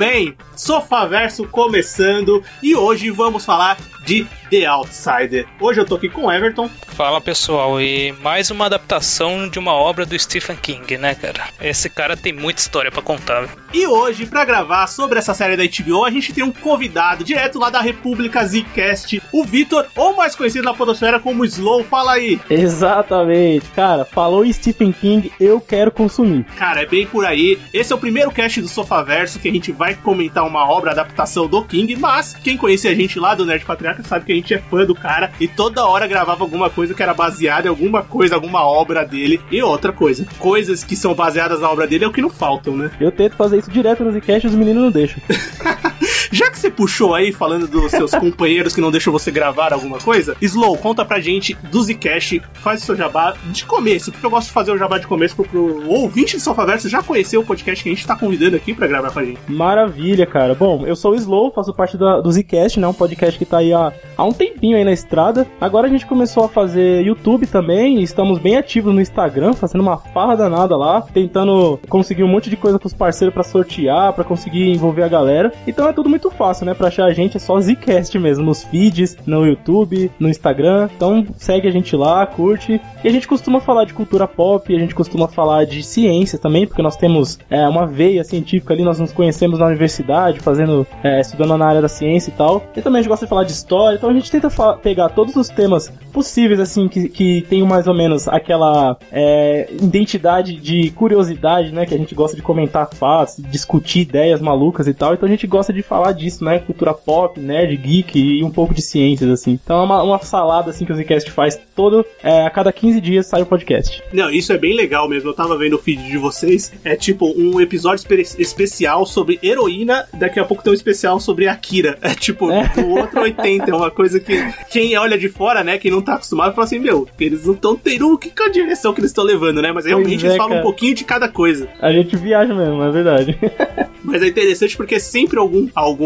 bem, Sofaverso começando e hoje vamos falar de The Outsider. Hoje eu tô aqui com o Everton. Fala pessoal, e mais uma adaptação de uma obra do Stephen King, né, cara? Esse cara tem muita história para contar. Viu? E hoje, para gravar sobre essa série da HBO, a gente tem um convidado direto lá da República Zcast, o Vitor, ou mais conhecido na Podosfera como Slow. Fala aí. Exatamente, cara. Falou Stephen King, eu quero consumir. Cara, é bem por aí. Esse é o primeiro cast do Sofaverso que a gente vai comentar uma obra, adaptação do King, mas quem conhece a gente lá do Nerd Patriarca sabe que a gente é fã do cara e toda hora gravava alguma coisa que era baseada em alguma coisa, alguma obra dele. E outra coisa, coisas que são baseadas na obra dele é o que não faltam, né? Eu tento fazer isso direto no Zcast e os meninos não deixam. Já que você puxou aí falando dos seus companheiros que não deixam você gravar alguma coisa, Slow, conta pra gente do Zcast, faz o seu jabá de começo, porque eu gosto de fazer o jabá de começo pro, pro ouvinte do Sofaverso já conhecer o podcast que a gente tá convidando aqui pra gravar com a gente. Maravilha, cara. Bom, eu sou o Slow, faço parte da, do Zcast, né? Um podcast que tá aí há, há um tempinho aí na estrada. Agora a gente começou a fazer YouTube também, estamos bem ativos no Instagram, fazendo uma farra danada lá, tentando conseguir um monte de coisa pros parceiros pra sortear, pra conseguir envolver a galera. Então é tudo muito fácil, né? Pra achar a gente é só Zcast mesmo, nos feeds, no YouTube, no Instagram. Então segue a gente lá, curte. E a gente costuma falar de cultura pop, a gente costuma falar de ciência também, porque nós temos é, uma veia científica ali, nós nos conhecemos na universidade, fazendo, é, estudando na área da ciência e tal. E também a gente gosta de falar de história, então a gente tenta pegar todos os temas possíveis, assim, que, que tenham mais ou menos aquela é, identidade de curiosidade, né? Que a gente gosta de comentar fatos, discutir ideias malucas e tal. Então a gente gosta de falar disso, né? Cultura pop, nerd, geek e um pouco de ciências, assim. Então é uma, uma salada, assim, que o Zcast faz todo. É, a cada 15 dias sai o podcast. Não, isso é bem legal mesmo. Eu tava vendo o feed de vocês. É tipo um episódio espe especial sobre heroína. Daqui a pouco tem um especial sobre Akira. É tipo é. o outro 80. É uma coisa que quem olha de fora, né? Quem não tá acostumado, fala assim: Meu, eles não estão tendo o que a direção que eles estão levando, né? Mas realmente é, eles falam cara. um pouquinho de cada coisa. A gente viaja mesmo, é verdade. Mas é interessante porque é sempre algum, algum,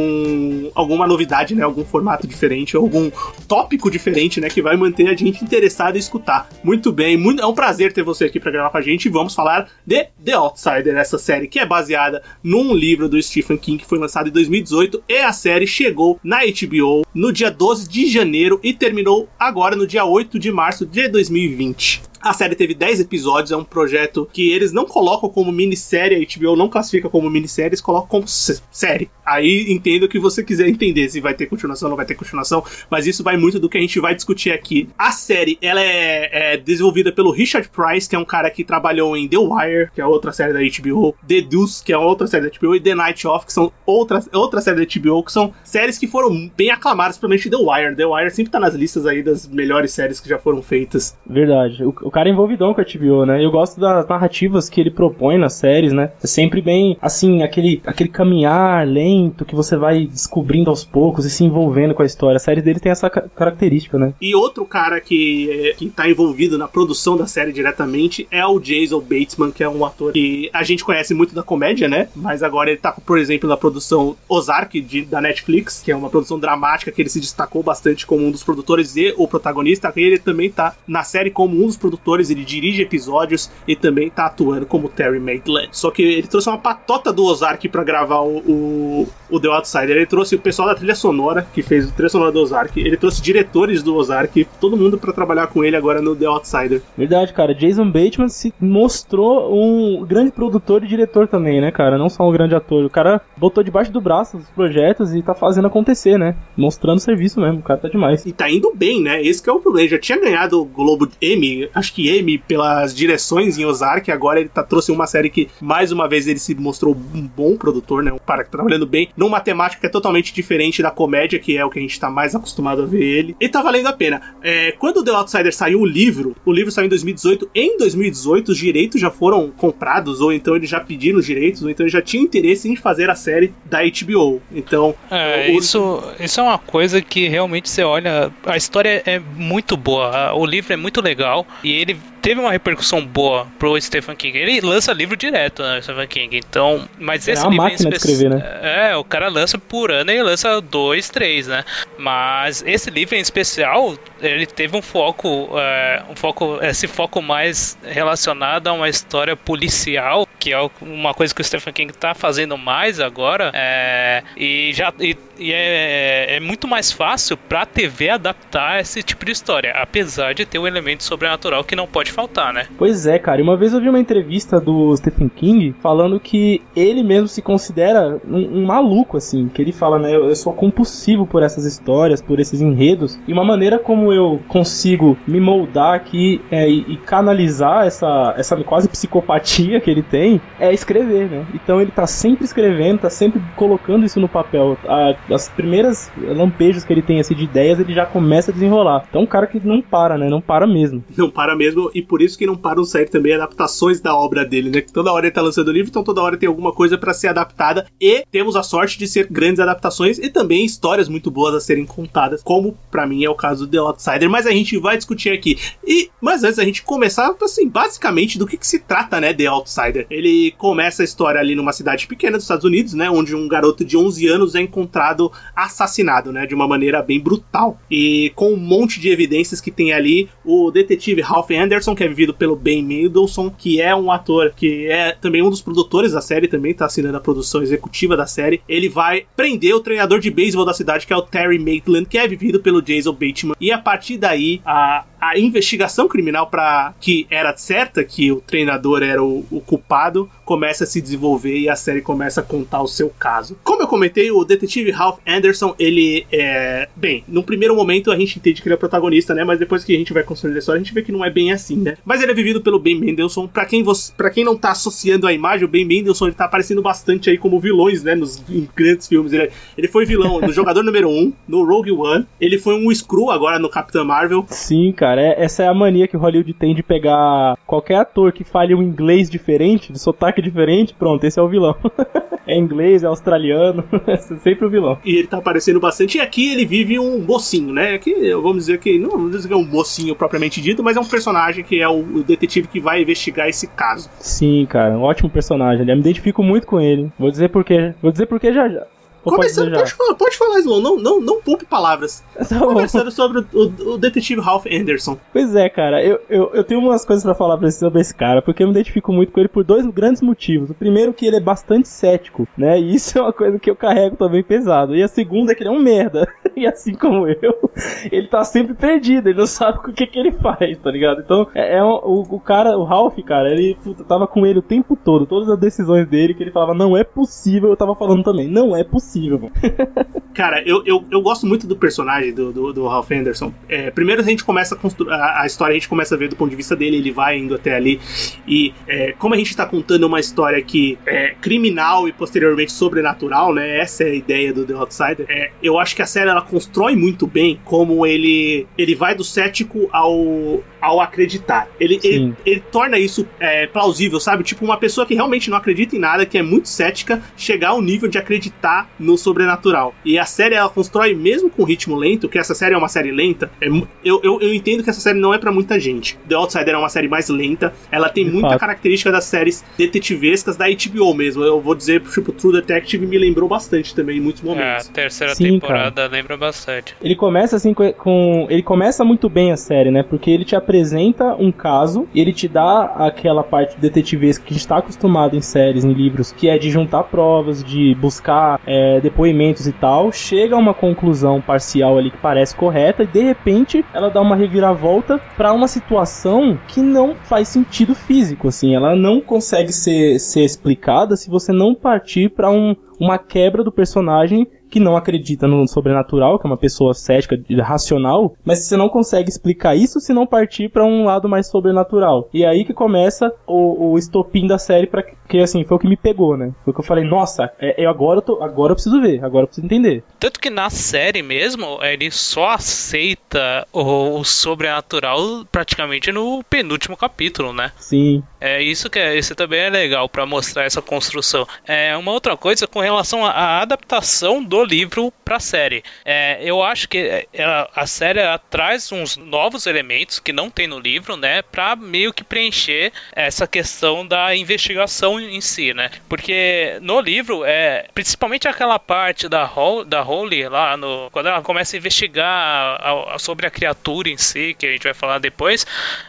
alguma novidade, né? Algum formato diferente, algum tópico diferente, né? Que vai manter a gente interessado em escutar. Muito bem, muito, é um prazer ter você aqui para gravar com a gente. Vamos falar de The Outsider, essa série que é baseada num livro do Stephen King que foi lançado em 2018. E a série chegou na HBO no dia 12 de janeiro e terminou agora no dia 8 de março de 2020. A série teve 10 episódios, é um projeto que eles não colocam como minissérie, a HBO não classifica como minissérie, eles colocam como série. Aí entendo o que você quiser entender, se vai ter continuação ou não vai ter continuação, mas isso vai muito do que a gente vai discutir aqui. A série, ela é, é desenvolvida pelo Richard Price, que é um cara que trabalhou em The Wire, que é outra série da HBO, The Deuce, que é outra série da HBO, e The Night Off, que são outra, outra série da HBO, que são séries que foram bem aclamadas, principalmente The Wire. The Wire sempre tá nas listas aí das melhores séries que já foram feitas. Verdade. O, o cara é envolvidão com a HBO, né? Eu gosto das narrativas que ele propõe nas séries, né? É sempre bem, assim, aquele, aquele caminhar lento que você vai descobrindo aos poucos e se envolvendo com a história. A série dele tem essa característica, né? E outro cara que, que tá envolvido na produção da série diretamente é o Jason Batesman, que é um ator que a gente conhece muito da comédia, né? Mas agora ele tá, por exemplo, na produção Ozark de, da Netflix, que é uma produção dramática que ele se destacou bastante como um dos produtores e o protagonista. Ele também tá na série como um dos produtores ele dirige episódios e também tá atuando como Terry Maitland. Só que ele trouxe uma patota do Ozark para gravar o, o, o, The Outsider. Ele trouxe o pessoal da trilha sonora, que fez a trilha sonora do Ozark. Ele trouxe diretores do Ozark, todo mundo para trabalhar com ele agora no The Outsider. Verdade, cara. Jason Bateman se mostrou um grande produtor e diretor também, né, cara? Não só um grande ator. O cara botou debaixo do braço os projetos e tá fazendo acontecer, né? Mostrando serviço mesmo. O cara tá demais. E tá indo bem, né? Esse é o problema. Ele já tinha ganhado o Globo Emmy, acho que M pelas direções em Ozark. Agora ele tá, trouxe uma série que, mais uma vez, ele se mostrou um bom produtor, né? Um cara que tá trabalhando bem numa temática que é totalmente diferente da comédia, que é o que a gente tá mais acostumado a ver ele. E tá valendo a pena. É, quando The Outsider saiu o livro, o livro saiu em 2018. Em 2018, os direitos já foram comprados, ou então eles já pediram os direitos, ou então ele já tinha interesse em fazer a série da HBO. Então. É, o... isso, isso é uma coisa que realmente você olha. A história é muito boa. O livro é muito legal. E ele teve uma repercussão boa pro Stephen King. Ele lança livro direto, né, Stephen King. Então, mas esse é livro máquina de escrever, né? É, o cara lança por ano e lança dois, três, né? Mas esse livro em especial, ele teve um foco, é, um foco, esse foco mais relacionado a uma história policial, que é uma coisa que o Stephen King tá fazendo mais agora. É, e já e, e é, é muito mais fácil pra TV adaptar esse tipo de história, apesar de ter um elemento sobrenatural que não pode faltar, né? Pois é, cara. Uma vez eu vi uma entrevista do Stephen King falando que ele mesmo se considera um, um maluco, assim. Que ele fala, né? Eu, eu, sou compulsivo por essas histórias, por esses enredos. E uma maneira como eu consigo me moldar aqui é, e, e, canalizar essa, essa quase psicopatia que ele tem é escrever, né? Então ele tá sempre escrevendo, tá sempre colocando isso no papel. A, as primeiras lampejos que ele tem assim, de ideias, ele já começa a desenrolar. Então é um cara que não para, né? Não para mesmo. Não para mesmo, e por isso que não param sair também adaptações da obra dele, né? Toda hora ele tá lançando livro, então toda hora tem alguma coisa para ser adaptada. E temos a sorte de ser grandes adaptações e também histórias muito boas a serem contadas, como para mim é o caso do The Outsider. Mas a gente vai discutir aqui. E, mas antes a gente começar, assim, basicamente do que, que se trata, né? The Outsider. Ele começa a história ali numa cidade pequena dos Estados Unidos, né? Onde um garoto de 11 anos é encontrado assassinado, né? De uma maneira bem brutal. E com um monte de evidências que tem ali, o detetive Ralph Anderson, que é vivido pelo Ben Mendelsohn, que é um ator que é também um dos produtores da série, também tá assinando a produção executiva da série. Ele vai prender o treinador de beisebol da cidade, que é o Terry Maitland, que é vivido pelo Jason Bateman. E a partir daí, a, a investigação criminal para que era certa que o treinador era o, o, culpado começa a se desenvolver e a série começa a contar o seu caso. Como eu comentei, o detetive Ralph Anderson, ele é. Bem, no primeiro momento a gente entende que ele é o protagonista, né? Mas depois que a gente vai construindo a história, a gente vê que não é bem assim, né? Mas ele é vivido pelo Ben Mendelsohn. Para quem, você, pra quem não tá associando a imagem, o Ben Mendelsohn ele tá aparecendo bastante aí como vilões, né? Nos grandes filmes. Ele, ele foi vilão no Jogador Número 1, no Rogue One. Ele foi um Screw agora no Capitão Marvel. Sim, cara. É, essa é a mania que Hollywood tem de pegar qualquer ator que fale um inglês diferente, de sotaque diferente, pronto, esse é o vilão. é inglês, é australiano, é sempre o vilão. E ele tá aparecendo bastante. E aqui ele vive um mocinho, né? Aqui, vamos dizer que, não vamos dizer que é um mocinho propriamente dito, mas é um personagem que é o, detetive que vai investigar esse caso. Sim, cara, um ótimo personagem. Eu me identifico muito com ele. Vou dizer porquê. Vou dizer porquê já já. Começando, pode, falar, pode falar, Slow, não, não, não poupe palavras. Tá Conversando sobre o, o, o, detetive Ralph Anderson. Pois é, cara, eu, eu, eu tenho umas coisas para falar pra você sobre esse cara, porque eu me identifico muito com ele por dois grandes motivos. O primeiro que ele é bastante cético, né? E isso é uma coisa que eu carrego também pesado. E a segunda é que ele é um merda. e assim como eu, ele tá sempre perdido, ele não sabe o que, que ele faz, tá ligado? Então, é, é um, o, o, cara, o Ralph, cara, ele puta, tava com ele o tempo todo, todas as decisões dele, que ele falava, não é possível, eu tava falando também, não é possível, mano. Cara, eu, eu, eu gosto muito do personagem do, do, do Ralph Anderson. É, primeiro a gente começa a construir a, a, história, a gente começa a ver do ponto de vista dele, ele vai indo até ali. E é, como a gente tá contando uma história que é criminal e posteriormente sobrenatural, né? Essa é a ideia do The Outsider. É, eu acho que a série ela constrói muito bem como ele, ele vai do cético ao, ao acreditar. Ele, ele, ele, torna isso é, plausível, sabe? Tipo, uma pessoa que realmente não acredita em nada, que é muito cética, chegar ao nível de acreditar no sobrenatural. E a série ela constrói, mesmo com ritmo lento, que essa série é uma série lenta, é, eu, eu, eu, entendo que essa série não é para muita gente. The Outsider é uma série mais lenta, ela tem de muita fato. característica das séries detetivescas da HBO mesmo. Eu vou dizer, tipo, True Detective me lembrou bastante também em muitos momentos. É, a terceira Sim, temporada cara. lembra bastante. Ele começa assim com. Ele começa muito bem a série, né? Porque ele te apresenta um caso e ele te dá aquela parte detetivesca que a gente está acostumado em séries, em livros, que é de juntar provas, de buscar é, depoimentos e tal. Chega a uma conclusão parcial ali que parece correta e de repente ela dá uma reviravolta para uma situação que não faz sentido físico, assim. Ela não consegue ser, ser explicada se você não partir para um, uma quebra do personagem que não acredita no sobrenatural, que é uma pessoa cética, racional, mas você não consegue explicar isso se não partir para um lado mais sobrenatural. E é aí que começa o, o estopim da série para que assim foi o que me pegou, né? Foi o que eu falei, nossa, é, eu agora eu tô, agora eu preciso ver, agora eu preciso entender. Tanto que na série mesmo ele só aceita o, o sobrenatural praticamente no penúltimo capítulo, né? Sim. É isso que é, isso também é legal para mostrar essa construção. É uma outra coisa com relação à adaptação do livro para a série. É, eu acho que ela, a série traz uns novos elementos que não tem no livro, né, para meio que preencher essa questão da investigação em si, né? Porque no livro é principalmente aquela parte da Hol, da Holly lá no quando ela começa a investigar a, a, sobre a criatura em si, que a gente vai falar depois,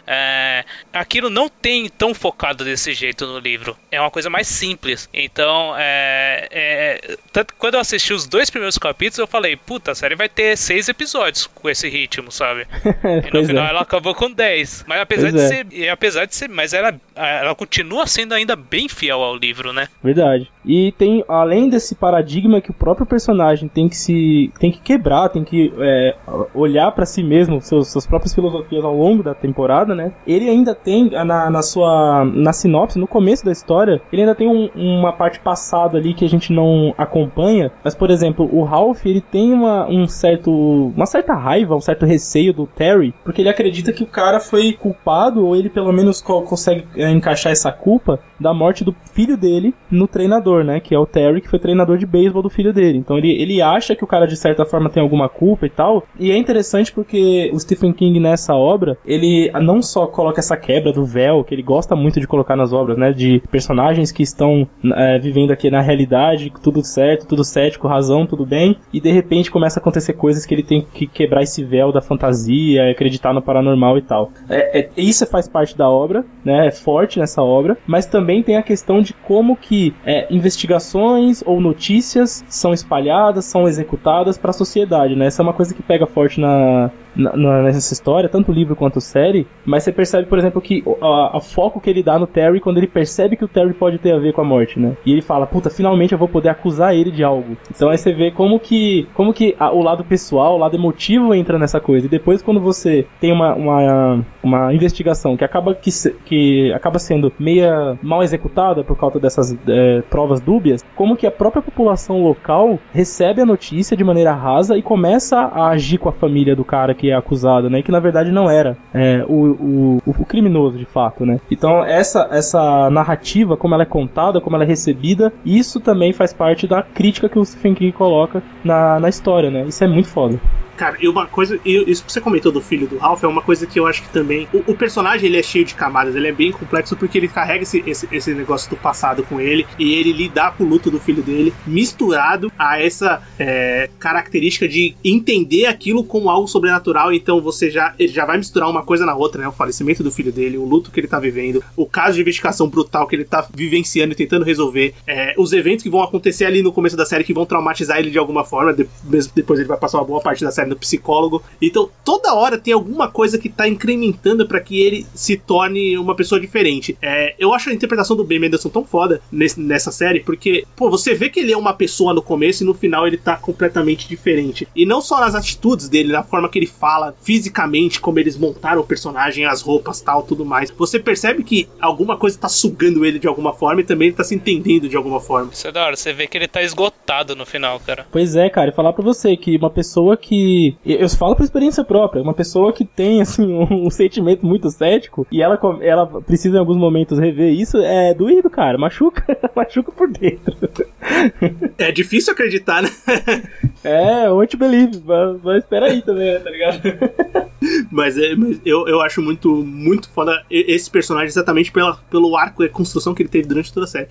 é, aquilo não tem tão focado desse jeito no livro. É uma coisa mais simples. Então, é, é, tanto quando eu assisti os dois primeiros capítulos, eu falei, puta, a série vai ter seis episódios com esse ritmo, sabe? e no final é. ela acabou com dez. Mas apesar pois de é. ser, apesar de ser, mas ela, ela continua sendo ainda bem fiel ao livro, né? Verdade. E tem, além desse paradigma que o próprio personagem tem que se, tem que quebrar, tem que é, olhar para si mesmo, seus, suas próprias filosofias ao longo da temporada, né? Ele ainda tem na, na sua na, sinopse, no começo da história, ele ainda tem um, uma parte passada ali que a gente não acompanha. Mas, por exemplo, o Ralph, ele tem uma, um certo, uma certa raiva, um certo receio do Terry, porque ele acredita que o cara foi culpado, ou ele pelo menos co consegue é, encaixar essa culpa da morte do filho dele no treinador, né? Que é o Terry, que foi treinador de beisebol do filho dele. Então ele, ele acha que o cara de certa forma tem alguma culpa e tal. E é interessante porque o Stephen King nessa obra, ele não só coloca essa quebra do véu, que ele gosta muito de colocar nas obras, né? De personagens que estão é, vivendo aqui na realidade, tudo certo, tudo cético, razão, tudo bem, e de repente começa a acontecer coisas que ele tem que quebrar esse véu da fantasia, acreditar no paranormal e tal. É, é, isso faz parte da obra, né? É forte nessa obra, mas também tem a questão de como que é, investigações ou notícias são espalhadas, são executadas para a sociedade, né? Essa é uma coisa que pega forte na, na, nessa história, tanto livro quanto série, mas você percebe, por exemplo, que o foco que ele dá no Terry quando ele percebe que o Terry pode ter a ver com a morte, né? E ele fala, puta, finalmente eu vou poder acusar ele de algo. Então aí você vê como que, como que a, o lado pessoal, o lado emotivo entra nessa coisa. E depois quando você tem uma, uma, uma investigação que acaba, que, que acaba sendo meia mal executada por causa dessas é, provas dúbias, como que a própria população local recebe a notícia de maneira rasa e começa a agir com a família do cara que é acusado, né? Que na verdade não era é, o, o, o, criminoso de fato, né? Então essa, essa narrativa, como ela é contada, como ela é recebida, isso também faz parte da crítica que o Stephen King coloca na, na história, né? Isso é muito foda. Cara, e uma coisa, e isso que você comentou do filho do Ralph é uma coisa que eu acho que também. O, o, personagem ele é cheio de camadas, ele é bem complexo porque ele carrega esse, esse, esse, negócio do passado com ele e ele lidar com o luto do filho dele, misturado a essa é, característica de entender aquilo como algo sobrenatural. Então você já, ele já vai misturar uma coisa na outra, né? O falecimento do filho dele, o luto que ele tá vivendo, o caso de investigação brutal que ele tá vivenciando e tentando resolver, é, os eventos que vão acontecer ali no começo da série que vão traumatizar ele de alguma forma, de, depois ele vai passar uma boa parte da série no psicólogo. Então, toda hora tem alguma coisa que tá incrementando para que ele se torne uma pessoa diferente. É, eu acho a interpretação do Ben Mendelsohn tão foda nesse, nessa série, porque, pô, você vê que ele é uma pessoa no começo e no final ele tá completamente diferente. E não só nas atitudes dele, na forma que ele fala, fisicamente, como eles montaram o personagem, as roupas, tal, tudo mais. Você percebe que alguma coisa tá sugando ele de alguma forma e também ele tá se entendendo de alguma forma. Isso é da hora, você vê que ele tá esgotado no final, cara. Pois é, cara, e falar pra você que uma pessoa que eu falo por experiência própria, uma pessoa que tem assim um, um, sentimento muito cético e ela ela precisa em alguns momentos rever isso, é doído, cara, machuca, machuca por dentro. É difícil acreditar, né? É, won't believe, mas, mas espera aí também, tá ligado? mas, é, mas eu, eu acho muito, muito foda esse personagem exatamente pela, pelo arco e construção que ele teve durante toda a série.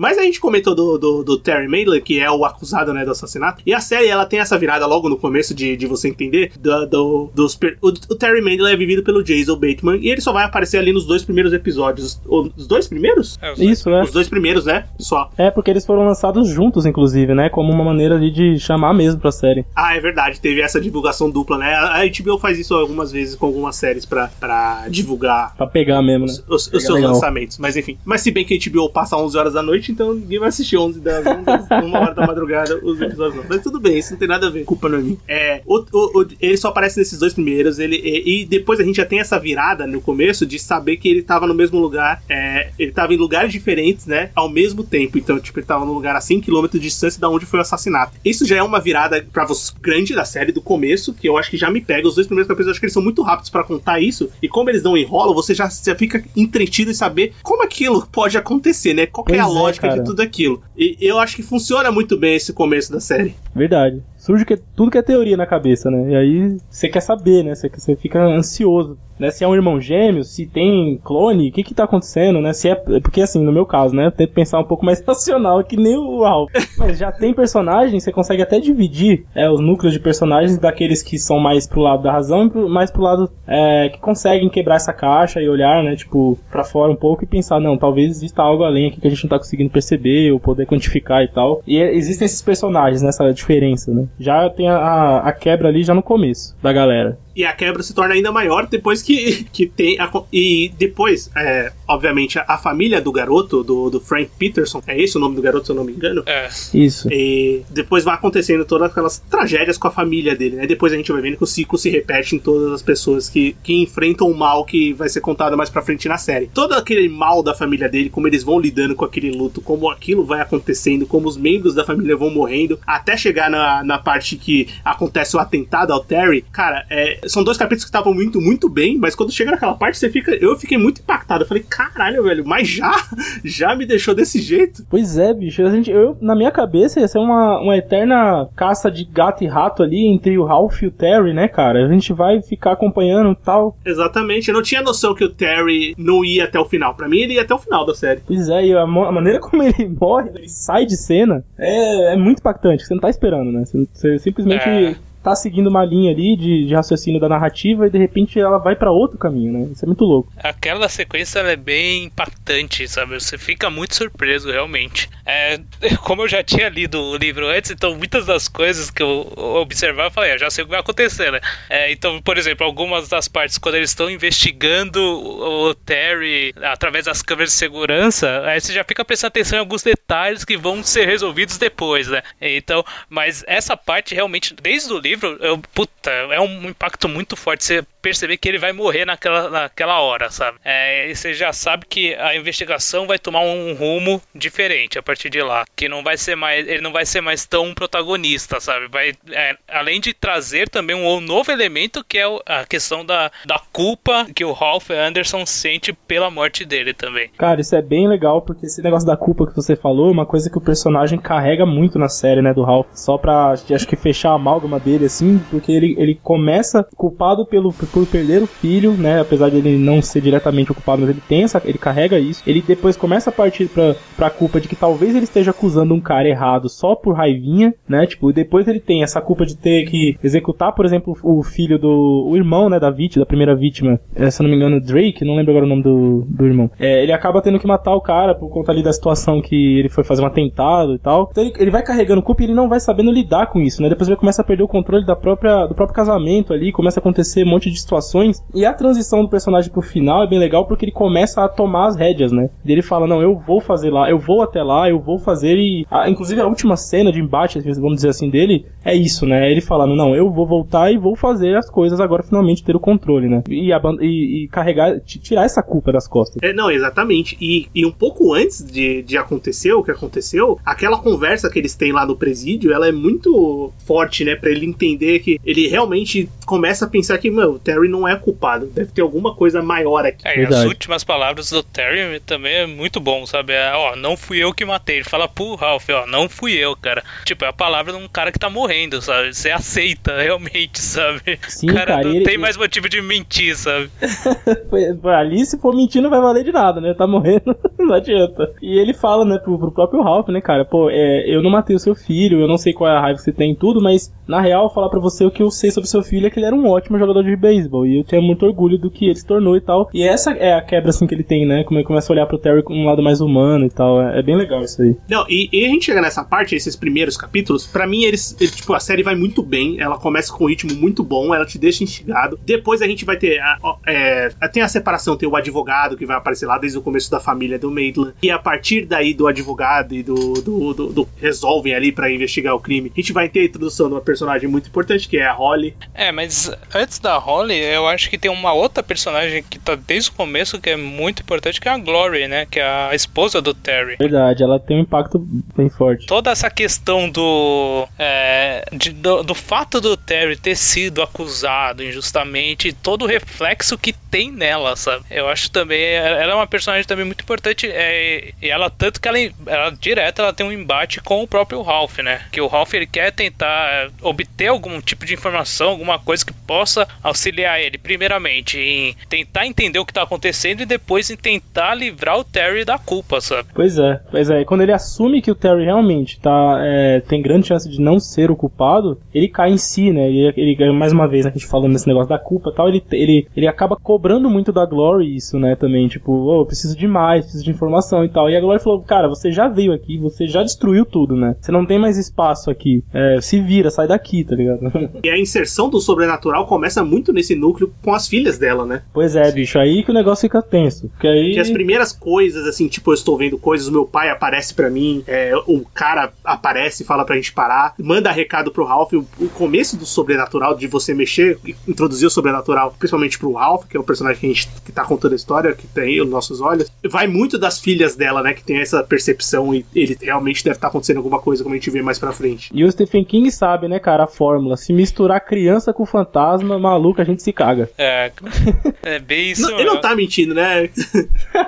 Mas a gente comentou do, do, do, Terry Mandler, que é o acusado né, do assassinato. E a série ela tem essa virada logo no começo de, de você entender. Do, do dos, o, o, Terry Mandler é vivido pelo Jason Bateman. E ele só vai aparecer ali nos dois primeiros episódios. Os dois primeiros? É, os Isso, é. Os dois primeiros, né? Só. É, porque eles foram lançados juntos, inclusive, né? Como uma maneira ali de chamar mesmo pra série. Ah, é verdade. Teve essa divulgação dupla, né? A HBO faz isso algumas vezes com algumas séries pra, pra divulgar. Pra pegar mesmo, né? Os, os seus legal. lançamentos. Mas enfim. Mas se bem que a HBO passa 11 horas da noite, então ninguém vai assistir 11 das 11 das uma hora da madrugada os episódios. Mas tudo bem, isso não tem nada a ver, culpa não é minha. É, o, o, o, ele só aparece nesses dois primeiros, ele, e, e, depois a gente já tem essa virada no começo de saber que ele tava no mesmo lugar, é, ele tava em lugares diferentes, né, ao mesmo tempo. Então, tipo, ele tava num lugar a 100km de distância da onde foi o assassinato. Isso já é uma virada pra você grande da série do começo, que eu acho que já me pega. Os dois primeiros capítulos, eu acho que eles são muito rápidos para contar isso, e como eles não enrolam, você já, já fica entretido em saber como aquilo pode acontecer, né? Qual é a é, lógica de tudo aquilo. E eu acho que funciona muito bem esse começo da série. Verdade surge que, tudo que é teoria na cabeça, né? E aí você quer saber, né? Você, você fica ansioso, né? Se é um irmão gêmeo, se tem clone, o que que tá acontecendo, né? Se é, porque assim, no meu caso, né? Eu tento pensar um pouco mais racional que nem o Ralph. Mas já tem personagens, você consegue até dividir é, os núcleos de personagens daqueles que são mais pro lado da razão e mais pro lado é, que conseguem quebrar essa caixa e olhar, né? Tipo, pra fora um pouco e pensar, não, talvez exista algo além que a gente não tá conseguindo perceber ou poder quantificar e tal. E é, existem esses personagens nessa diferença, né? já tem a, a quebra ali já no começo da galera e a quebra se torna ainda maior depois que, que tem a, e depois é, obviamente a, a, família do garoto do, do Frank Peterson é esse o nome do garoto se eu não me engano? É. Isso. E depois vai acontecendo todas aquelas tragédias com a família dele né? Depois a gente vai vendo que o ciclo se repete em todas as pessoas que, que enfrentam o mal que vai ser contado mais pra frente na série. Todo aquele mal da família dele como eles vão lidando com aquele luto como aquilo vai acontecendo como os membros da família vão morrendo até chegar na, na parte que acontece o atentado ao Terry cara é são dois capítulos que estavam muito, muito bem, mas quando chega naquela parte, você fica. Eu fiquei muito impactado. Eu falei, caralho, velho, mas já? Já me deixou desse jeito? Pois é, bicho. A gente, eu, na minha cabeça ia ser uma, uma eterna caça de gato e rato ali entre o Ralph e o Terry, né, cara? A gente vai ficar acompanhando tal. Exatamente. Eu não tinha noção que o Terry não ia até o final. Pra mim, ele ia até o final da série. Pois é, e a, a maneira como ele morre, ele sai de cena, é, é muito impactante. Você não tá esperando, né? Você, você simplesmente. É tá seguindo uma linha ali de, de raciocínio da narrativa e de repente ela vai para outro caminho, né? Isso é muito louco. Aquela sequência é bem impactante, sabe? Você fica muito surpreso, realmente. É, como eu já tinha lido o livro antes, então muitas das coisas que eu observava, eu falei, ah, já sei o que vai acontecer, né? É, então, por exemplo, algumas das partes, quando eles estão investigando o Terry através das câmeras de segurança, aí você já fica prestando atenção em alguns detalhes que vão ser resolvidos depois, né? Então, mas essa parte realmente, desde o livro, livro, eu, puta, é um impacto muito forte. Você perceber que ele vai morrer naquela, naquela hora, sabe? É, e você já sabe que a investigação vai tomar um rumo diferente a partir de lá. Que não vai ser mais. Ele não vai ser mais tão protagonista, sabe? Vai, é, além de trazer também um novo elemento que é a questão da, da culpa que o Ralph Anderson sente pela morte dele também. Cara, isso é bem legal, porque esse negócio da culpa que você falou é uma coisa que o personagem carrega muito na série, né, do Ralph. Só pra, acho que, fechar a amálgama dele, assim, porque ele, ele começa culpado pelo por perder o filho, né? Apesar de ele não ser diretamente ocupado, mas ele tem essa, ele carrega isso. Ele depois começa a partir pra, pra culpa de que talvez ele esteja acusando um cara errado só por raivinha, né? Tipo, depois ele tem essa culpa de ter que executar, por exemplo, o filho do. o irmão, né? Da vítima, da primeira vítima. É, se eu não me engano, Drake, não lembro agora o nome do, do irmão. É, ele acaba tendo que matar o cara por conta ali da situação que ele foi fazer um atentado e tal. Então ele, ele vai carregando culpa e ele não vai sabendo lidar com isso, né? Depois ele começa a perder o controle da própria, do próprio casamento ali, começa a acontecer um monte de situações. E a transição do personagem pro final é bem legal porque ele começa a tomar as rédeas, né? Ele fala: Não, eu vou fazer lá, eu vou até lá, eu vou fazer. E. A, inclusive a última cena de embate, vamos dizer assim, dele é isso, né? Ele falando: Não, eu vou voltar e vou fazer as coisas agora, finalmente ter o controle, né? E, e, e carregar, tirar essa culpa das costas. É, não, exatamente. E, e um pouco antes de, de acontecer o que aconteceu, aquela conversa que eles têm lá no presídio, ela é muito forte, né? Pra ele entender que ele realmente começa a pensar que, o Terry não é culpado. Deve ter alguma coisa maior aqui. É, e as últimas palavras do Terry também é muito bom, sabe? É, ó, não fui eu que matei. Ele fala pro Ralph, ó, não fui eu, cara. Tipo, é a palavra de um cara que tá morrendo, sabe? Você aceita realmente, sabe? Sim, o cara, cara não ele... tem mais motivo de mentir, sabe? Ali, se for mentir, não vai valer de nada, né? Tá morrendo, não adianta. E ele fala, né, pro, pro próprio Ralph, né, cara? Pô, é, eu não matei o seu filho, eu não sei qual é a raiva que você tem e tudo, mas na real, falar para você o que eu sei sobre seu filho é que ele era um ótimo jogador de beisebol beisebol. E eu tinha muito orgulho do que ele se tornou e tal. E essa é a quebra, assim, que ele tem, né? Como ele começa a olhar pro Terry com um lado mais humano e tal. É, é bem legal isso aí. Não, e, e, a gente chega nessa parte, esses primeiros capítulos, para mim eles, eles, tipo, a série vai muito bem, ela começa com um ritmo muito bom, ela te deixa instigado. Depois a gente vai ter, a, é, tem a separação, tem o advogado que vai aparecer lá desde o começo da família do Maitland, e a partir daí do advogado e do, do, do, do resolvem ali para investigar o crime, a gente vai ter a introdução de uma personagem muito importante, que é a Holly. É, mas antes da Holly, eu acho que tem uma outra personagem que tá desde o começo que é muito importante, que é a Glory, né? Que é a esposa do Terry. Verdade, ela tem um impacto bem forte. Toda essa questão do, é, de, do, do, fato do Terry ter sido acusado injustamente, todo o reflexo que tem nela, sabe? Eu acho também, ela é uma personagem também muito importante, é, e ela, tanto que ela, ela direto, ela tem um embate com o próprio Ralph, né? Que o Ralph, ele quer tentar obter algum tipo de informação, alguma coisa que possa auxiliar ele, primeiramente, em tentar entender o que tá acontecendo e depois em tentar livrar o Terry da culpa, sabe? Pois é, pois é. E quando ele assume que o Terry realmente tá, é, tem grande chance de não ser o culpado, ele cai em si, né? Ele, ele mais uma vez, né, a gente falando nesse negócio da culpa e tal, ele, ele, ele acaba cobrando muito da Glory isso, né? Também, tipo, oh, eu preciso de mais, preciso de informação e tal. E a Glory falou, cara, você já veio aqui, você já destruiu tudo, né? Você não tem mais espaço aqui. É, se vira, sai daqui, tá ligado? E a inserção do sobrenatural começa muito nesse núcleo com as filhas dela, né? Pois é, bicho, aí que o negócio fica tenso. Porque aí. Que as primeiras coisas, assim, tipo, eu estou vendo coisas, o meu pai aparece para mim, é, o cara aparece e fala pra gente parar, manda recado pro Ralph. O, o, começo do sobrenatural, de você mexer, introduzir o sobrenatural, principalmente pro Ralph, que é o personagem que a gente que tá contando a história, que tem os nossos olhos, vai muito das filhas dela, né? Que tem essa percepção e ele realmente deve estar tá acontecendo alguma coisa, como a gente vê mais pra frente. E o Stephen King sabe, né, cara, a fórmula. Se misturar criança com fantasma, maluco, a gente se caga. É, é bem isso. Não, ele não tá mentindo, né?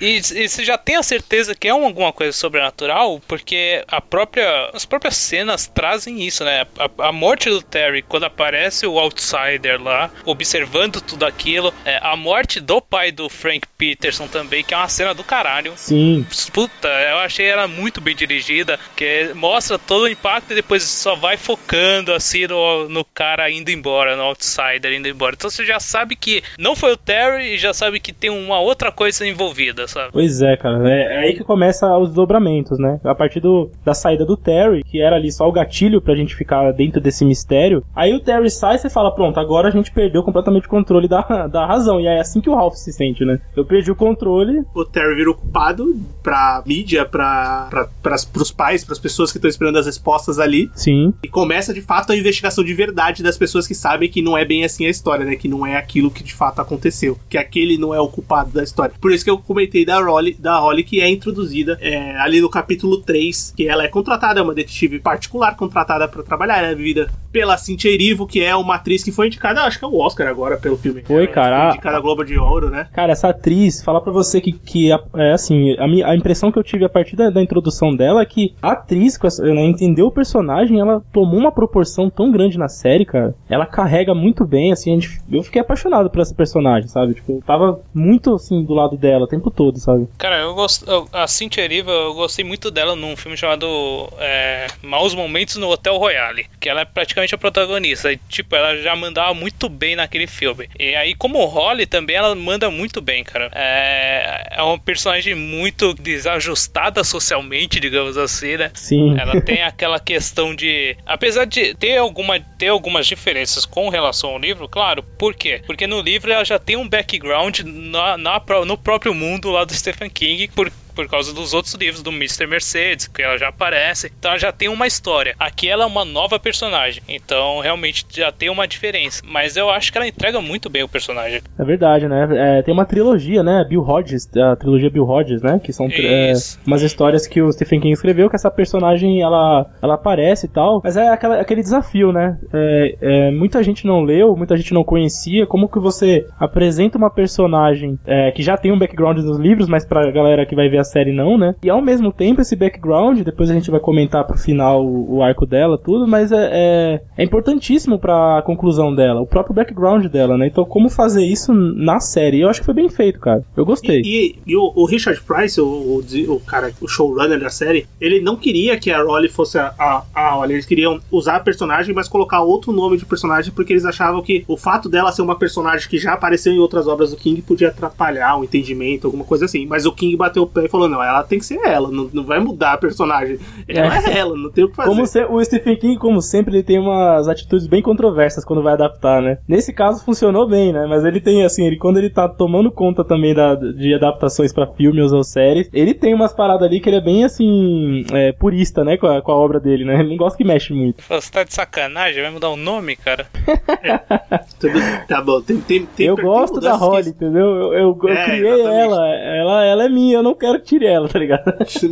e, e você já tem a certeza que é alguma coisa sobrenatural, porque a própria, as próprias cenas trazem isso, né? A, a morte do Terry, quando aparece o Outsider lá, observando tudo aquilo, é, a morte do pai do Frank Peterson também, que é uma cena do caralho. Sim. Puta, eu achei ela muito bem dirigida, que mostra todo o impacto e depois só vai focando assim no, no cara indo embora, no Outsider indo embora. Então você já sabe que não foi o Terry e já sabe que tem uma outra coisa envolvida, sabe? Pois é, cara. É, é aí que começa os desdobramentos, né? A partir do, da saída do Terry, que era ali só o gatilho pra gente ficar dentro desse mistério. Aí o Terry sai e você fala, pronto, agora a gente perdeu completamente o controle da, da razão. E é assim que o Ralph se sente, né? Eu perdi o controle. O Terry vira ocupado pra mídia, pra, pra, pras, pros pais, pras pessoas que estão esperando as respostas ali. Sim. E começa de fato a investigação de verdade das pessoas que sabem que não é bem assim a história, né? Que não é aquilo que de fato aconteceu. Que aquele não é o culpado da história. Por isso que eu comentei da Holly, da Holly que é introduzida é, ali no capítulo 3, que ela é contratada, é uma detetive particular contratada para trabalhar, é vivida pela Cynthia Erivo, que é uma atriz que foi indicada, acho que é o Oscar agora pelo filme. Foi, cara. Foi indicada a Globo de Ouro, né? Cara, essa atriz, falar para você que, que é assim, a, minha, a impressão que eu tive a partir da, da introdução dela é que a atriz, né, entendeu o personagem, ela tomou uma proporção tão grande na série, cara. Ela carrega muito bem, assim, gente, eu fiquei apaixonado por essa personagem, sabe? Tipo, eu tava muito, assim, do lado dela o tempo todo, sabe? Cara, eu gosto. A Cynthia Erivo, eu gostei muito dela num filme chamado é, Maus Momentos no Hotel Royale, que ela é praticamente a protagonista. E, tipo, ela já mandava muito bem naquele filme. E aí, como Holly também, ela manda muito bem, cara. É, é uma personagem muito desajustada socialmente, digamos assim, né? Sim. Ela tem aquela questão de. Apesar de ter, alguma, ter algumas diferenças com relação ao livro, claro. Por quê? Porque no livro ela já tem um background na, na no próprio mundo lá do Stephen King, por, por causa dos outros livros do Mr. Mercedes, que ela já aparece. Então ela já tem uma história. Aqui ela é uma nova personagem. Então realmente já tem uma diferença. Mas eu acho que ela entrega muito bem o personagem. É verdade, né? É, tem uma trilogia, né? Bill Hodges, a trilogia Bill Hodges, né? Que são é, umas histórias que o Stephen King escreveu, que essa personagem ela, ela aparece e tal. Mas é aquela, aquele desafio, né? É, é, muita gente não leu, muita gente não conhecia. Como que você apresenta uma personagem é, que já tem um background nos livros, mas pra galera que vai ver a série não, né? E ao mesmo tempo, esse background, depois a gente vai comentar pro final o, o arco dela, tudo, mas é, é, é importantíssimo pra conclusão dela, o próprio background dela, né? Então, como fazer isso na série? Eu acho que foi bem feito, cara. Eu gostei. E, e, e o, o, Richard Price, o, o, o, cara, o showrunner da série, ele não queria que a Rolly fosse a, a, a eles queriam usar a personagem, mas colocar outro nome de personagem, porque eles achavam que o fato dela ser uma personagem que já apareceu em outras obras do King podia atrapalhar o entendimento, alguma coisa assim. Mas o King bateu o pé falou: não, ela tem que ser ela, não, não vai mudar a personagem. Ela é, é ela, não tem o que fazer. Como se, o Stephen King, como sempre, ele tem umas atitudes bem controversas quando vai adaptar, né? Nesse caso funcionou bem, né? Mas ele tem, assim, ele quando ele tá tomando conta também da, de adaptações para filmes ou séries, ele tem umas paradas ali que ele é bem, assim, é, purista, né? Com a, com a obra dele, né? Ele não gosta que mexe muito. Você tá de sacanagem? Vai mudar o nome, cara? Tudo, tá bom, tem, tem, tem Eu gosto da Holly, que... entendeu? Eu, eu, eu é, criei ela, ela, ela é minha, eu não quero que tire ela, tá ligado?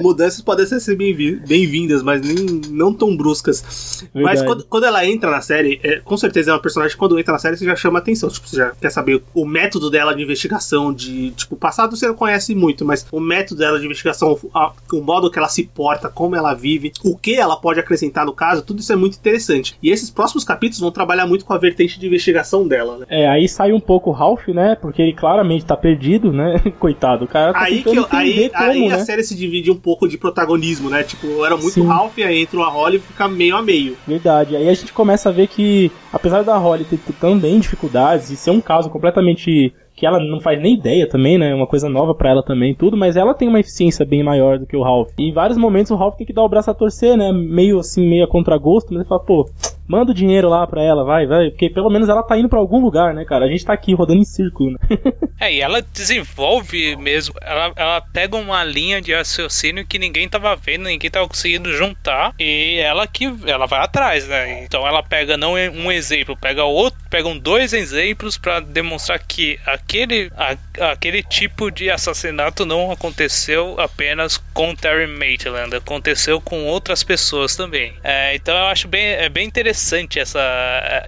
Mudanças podem ser bem-vindas, mas nem, não tão bruscas. Verdade. Mas quando, quando, ela entra na série, é, com certeza é uma personagem que quando entra na série você já chama atenção. Tipo, você já quer saber o método dela de investigação, de. Tipo, o passado você não conhece muito, mas o método dela de investigação, a, o modo que ela se porta, como ela vive, o que ela pode acrescentar no caso, tudo isso é muito interessante. E esses próximos capítulos vão trabalhar muito com a vertente de investigação dela, né? É, aí sai um pouco o Ralph, né? Porque ele claramente tá perdido, né? Coitado, o cara tá aí que eu, aí, como, aí né? a série se divide um pouco de protagonismo, né? Tipo, era muito Sim. Ralph, aí entra a Holly e fica meio a meio. Verdade. Aí a gente começa a ver que, apesar da Holly ter também dificuldades e ser um caso completamente que ela não faz nem ideia também, né? É uma coisa nova para ela também, tudo, mas ela tem uma eficiência bem maior do que o Ralph. E em vários momentos o Ralph tem que dar o braço a torcer, né? Meio assim, meio a contragosto, mas ele fala, pô, manda o dinheiro lá pra ela, vai, vai, porque pelo menos ela tá indo para algum lugar, né, cara? A gente tá aqui rodando em círculo, né? é, e ela desenvolve mesmo, ela, ela pega uma linha de raciocínio que ninguém tava vendo, ninguém tava conseguindo juntar, e ela que ela vai atrás, né? Então ela pega não um exemplo, pega outro, pegam dois exemplos para demonstrar que aquele, a, aquele tipo de assassinato não aconteceu apenas com Terry Maitland, aconteceu com outras pessoas também. É, então eu acho bem, é bem interessante interessante essa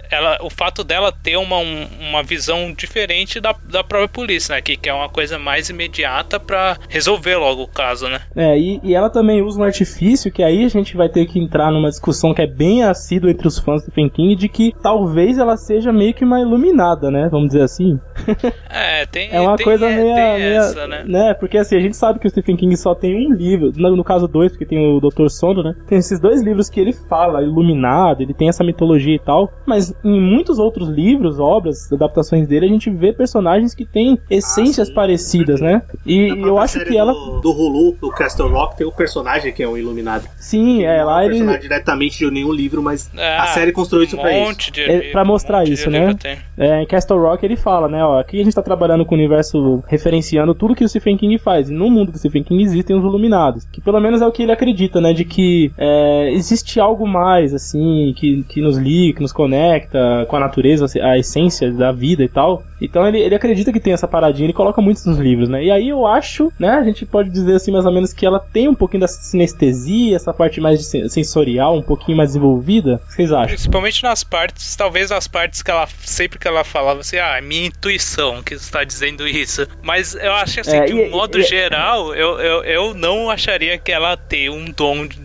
ela o fato dela ter uma, um, uma visão diferente da, da própria polícia, né? Que, que é uma coisa mais imediata para resolver logo o caso, né? É, e, e ela também usa um artifício que aí a gente vai ter que entrar numa discussão que é bem assídua entre os fãs do Stephen King de que talvez ela seja meio que uma iluminada, né? Vamos dizer assim. É, tem É uma tem, coisa meio, meio essa, né? né? Porque assim, a gente sabe que o Stephen King só tem um livro, no, no caso dois, porque tem o Dr. Sono, né? Tem esses dois livros que ele fala, iluminado, ele tem essa mitologia e tal, mas em muitos outros livros, obras, adaptações dele, a gente vê personagens que têm essências ah, parecidas, né? E eu acho que ela. Do, do Hulu, do Castle Rock, tem o um personagem que é um iluminado. Sim, é, lá ele. Não é diretamente de nenhum livro, mas é, a série construiu isso um pra isso. De é, pra mostrar um isso, né? É, em Castle Rock ele fala, né? Ó, aqui a gente tá trabalhando com o universo referenciando tudo que o Stephen King faz. E no mundo do Stephen King existem os iluminados. Que pelo menos é o que ele acredita, né? De que é, existe algo mais, assim, que, que nos liga, que nos conecta com a natureza, a essência da vida e tal. Então ele, ele acredita que tem essa paradinha, ele coloca muito nos livros, né? E aí eu acho, né, a gente pode dizer assim mais ou menos que ela tem um pouquinho da sinestesia, essa parte mais sensorial, um pouquinho mais desenvolvida. O que vocês acham? Principalmente nas partes, talvez nas partes que ela sempre que ela falava assim, ah, é minha intuição que está dizendo isso. Mas eu acho assim, é, de um e, modo e, geral, eu, eu, eu não acharia que ela tem um dom de,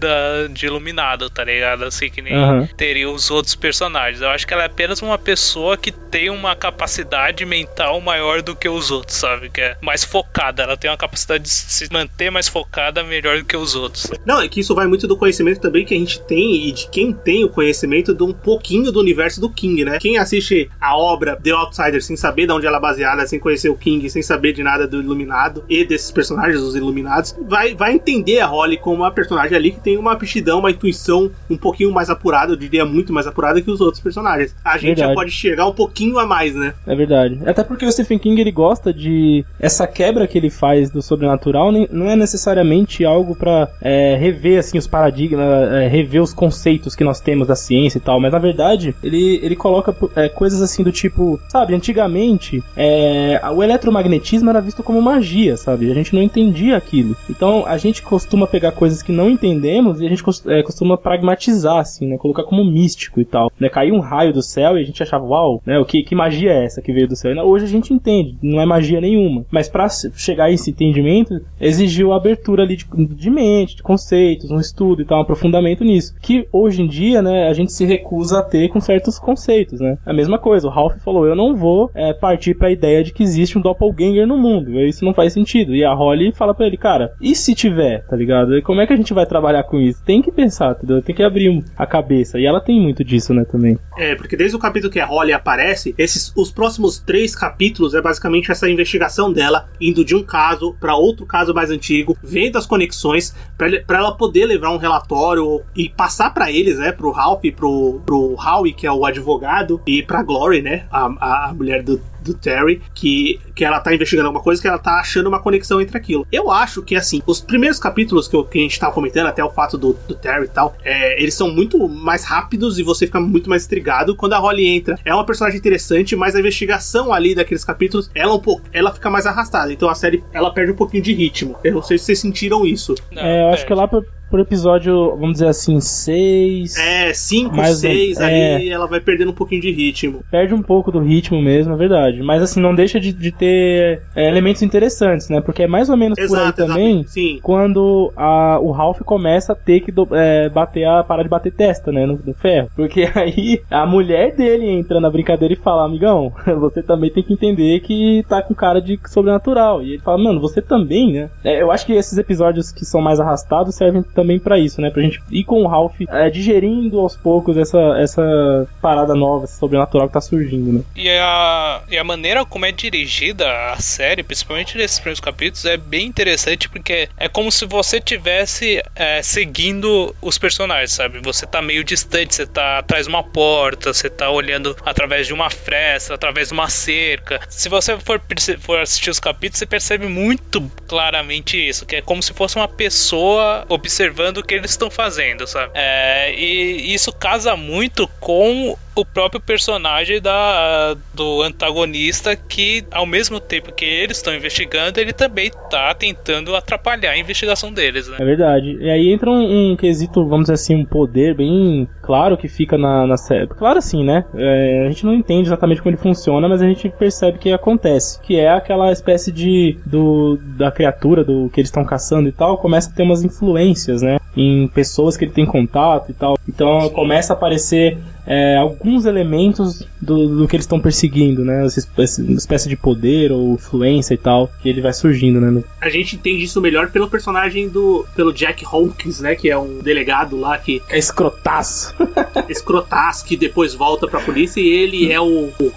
de iluminado, tá ligado? Assim que nem uhum. teria os outros personagens. Eu acho que ela é apenas uma pessoa que tem uma capacidade mental maior do que os outros, sabe? Que é mais focada. Ela tem uma capacidade de se manter mais focada melhor do que os outros. Não, é que isso vai muito do conhecimento também que a gente tem e de quem tem o conhecimento de um pouquinho do universo do King, né? Quem assiste a obra The Outsider sem saber de onde ela é baseada, sem conhecer o King, sem saber de nada do Iluminado e desses personagens, os Iluminados, vai, vai entender a Holly como uma personagem ali que tem uma aptidão, uma intuição um pouquinho mais apurada, eu diria muito mais apurada que os outros personagens. A gente verdade. já pode chegar um pouquinho a mais, né? É verdade. Até porque o Stephen King ele gosta de. Essa quebra que ele faz do sobrenatural não é necessariamente algo para é, rever assim, os paradigmas, é, rever os conceitos que nós temos da ciência e tal, mas na verdade ele, ele coloca é, coisas assim do tipo, sabe, antigamente é, o eletromagnetismo era visto como magia, sabe? A gente não entendia aquilo. Então a gente costuma pegar coisas que não entendemos e a gente é, costuma pragmatizar, assim, né? Colocar como místico místico e tal. Né? Caiu um raio do céu e a gente achava, uau, né? O que, que magia é essa que veio do céu? E hoje a gente entende, não é magia nenhuma. Mas para chegar a esse entendimento, exigiu a abertura ali de, de mente, de conceitos, um estudo e tal, um aprofundamento nisso. Que hoje em dia, né, a gente se recusa a ter com certos conceitos, né? A mesma coisa, o Ralph falou, eu não vou é, partir para a ideia de que existe um doppelganger no mundo. Isso não faz sentido. E a Holly fala para ele, cara, e se tiver, tá ligado? Como é que a gente vai trabalhar com isso? Tem que pensar, entendeu? Tem que abrir a cabeça. E ela tem muito disso, né, também. É, porque desde o capítulo que a Holly aparece, esses os próximos três capítulos é basicamente essa investigação dela indo de um caso para outro caso mais antigo, vendo as conexões para ela poder levar um relatório e passar para eles, né, pro Ralph, pro pro Howie, que é o advogado, e pra Glory, né, a, a mulher do do Terry, que, que ela tá investigando alguma coisa, que ela tá achando uma conexão entre aquilo. Eu acho que, assim, os primeiros capítulos que, eu, que a gente tava comentando, até o fato do, do Terry e tal, é, eles são muito mais rápidos e você fica muito mais intrigado. Quando a Holly entra, é uma personagem interessante, mas a investigação ali daqueles capítulos, ela um pouco, ela fica mais arrastada. Então a série, ela perde um pouquinho de ritmo. Eu não sei se vocês sentiram isso. Não, é, eu acho que lá por episódio, vamos dizer assim, 6. É, 5, 6, aí é, ela vai perdendo um pouquinho de ritmo. Perde um pouco do ritmo mesmo, é verdade. Mas assim, não deixa de, de ter é, elementos interessantes, né? Porque é mais ou menos exato, por aí também quando a, o Ralph começa a ter que do, é, bater a parar de bater testa, né? No, no, ferro. Porque aí a mulher dele entra na brincadeira e fala, amigão, você também tem que entender que tá com cara de sobrenatural. E ele fala, mano, você também, né? É, eu acho que esses episódios que são mais arrastados servem também para isso, né? Pra gente ir com o Ralph é, digerindo aos poucos essa, essa parada nova, sobrenatural que tá surgindo, né? E a, e a maneira como é dirigida a série, principalmente nesses primeiros capítulos, é bem interessante porque é como se você tivesse é, seguindo os personagens, sabe? Você tá meio distante, você tá atrás de uma porta, você tá olhando através de uma fresta, através de uma cerca. Se você for, for assistir os capítulos, você percebe muito claramente isso, que é como se fosse uma pessoa observando observando o que eles estão fazendo, sabe? É, e isso casa muito com o próprio personagem da, do antagonista que, ao mesmo tempo que eles estão investigando, ele também tá tentando atrapalhar a investigação deles, né? É verdade. E aí entra um, um quesito, vamos dizer assim, um poder bem claro que fica na, na série. Claro assim, né? É, a gente não entende exatamente como ele funciona, mas a gente percebe que acontece. Que é aquela espécie de. Do, da criatura, do que eles estão caçando e tal, começa a ter umas influências, né? Em pessoas que ele tem contato e tal. Então começa a aparecer é, alguns elementos do, do que eles estão perseguindo, né? Essa espécie de poder ou influência e tal, que ele vai surgindo, né? A gente entende isso melhor pelo personagem do. pelo Jack Hawkins, né? Que é um delegado lá que. É escrotaço. escrotaço, que depois volta pra polícia e ele é o. o,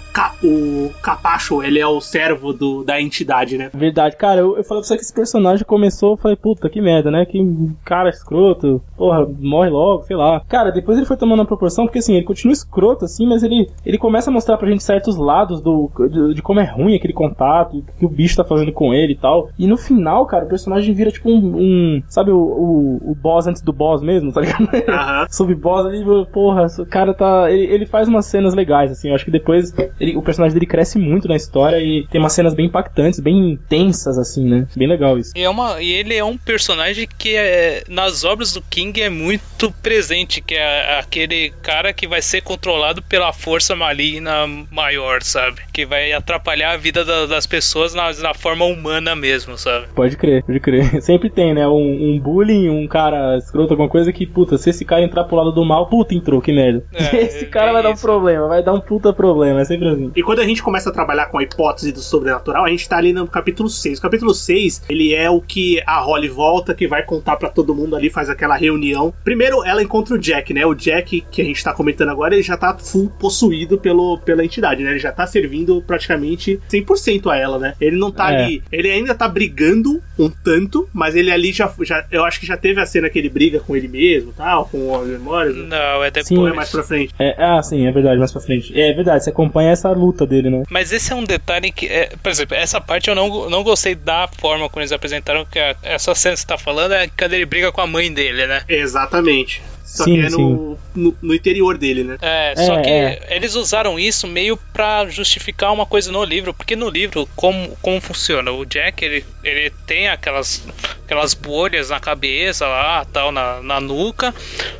o capacho, ele é o servo do, da entidade, né? Verdade, cara, eu, eu falei pra você que esse personagem começou, eu falei, puta, que merda, né? Que cara escroto, porra, morre logo, sei lá. Cara, depois ele foi tomando uma proporção, porque assim, ele continua continua escroto, assim, mas ele, ele começa a mostrar pra gente certos lados do, de, de como é ruim aquele contato, o que o bicho tá fazendo com ele e tal. E no final, cara, o personagem vira tipo um. um sabe o, o, o, boss antes do boss mesmo, tá ligado? Uhum. Sub-boss ali, porra, o cara tá. Ele, ele faz umas cenas legais, assim. Eu acho que depois ele, o personagem dele cresce muito na história e tem umas cenas bem impactantes, bem intensas, assim, né? Bem legal isso. E, é uma, e ele é um personagem que é, nas obras do King é muito presente, que é aquele cara que vai ser controlado pela força maligna maior, sabe? Que vai atrapalhar a vida da, das pessoas na, na, forma humana mesmo, sabe? Pode crer, pode crer. Sempre tem, né? Um, um bullying, um cara escroto, alguma coisa que, puta, se esse cara entrar pro lado do mal, puta, entrou, que merda. É, esse cara é vai isso. dar um problema, vai dar um puta problema, é sempre assim. E quando a gente começa a trabalhar com a hipótese do sobrenatural, a gente tá ali no capítulo 6. O capítulo 6, ele é o que a Holly volta, que vai contar para todo mundo ali, faz aquela reunião. Primeiro, ela encontra o Jack, né? O Jack, que a gente tá comentando agora, ele já tá full possuído pelo, pela entidade, né? Ele já tá servindo praticamente 100% a ela, né? Ele não tá é. ali. Ele ainda tá brigando um tanto, mas ele ali já, já. Eu acho que já teve a cena que ele briga com ele mesmo tal, com as memórias. Não, é depois. Sim, é mais pra frente. É, ah, sim, é verdade, mais pra frente. É verdade, você acompanha essa luta dele, né? Mas esse é um detalhe que. É, por exemplo, essa parte eu não, não gostei da forma como eles apresentaram, que a, essa cena que você tá falando é quando ele briga com a mãe dele, né? Exatamente. Só sim, que é no, no, no, interior dele, né? É, só é, que é. eles usaram isso meio para justificar uma coisa no livro, porque no livro, como, como funciona? O Jack, ele, ele tem aquelas aquelas bolhas na cabeça lá, tal, na, na nuca.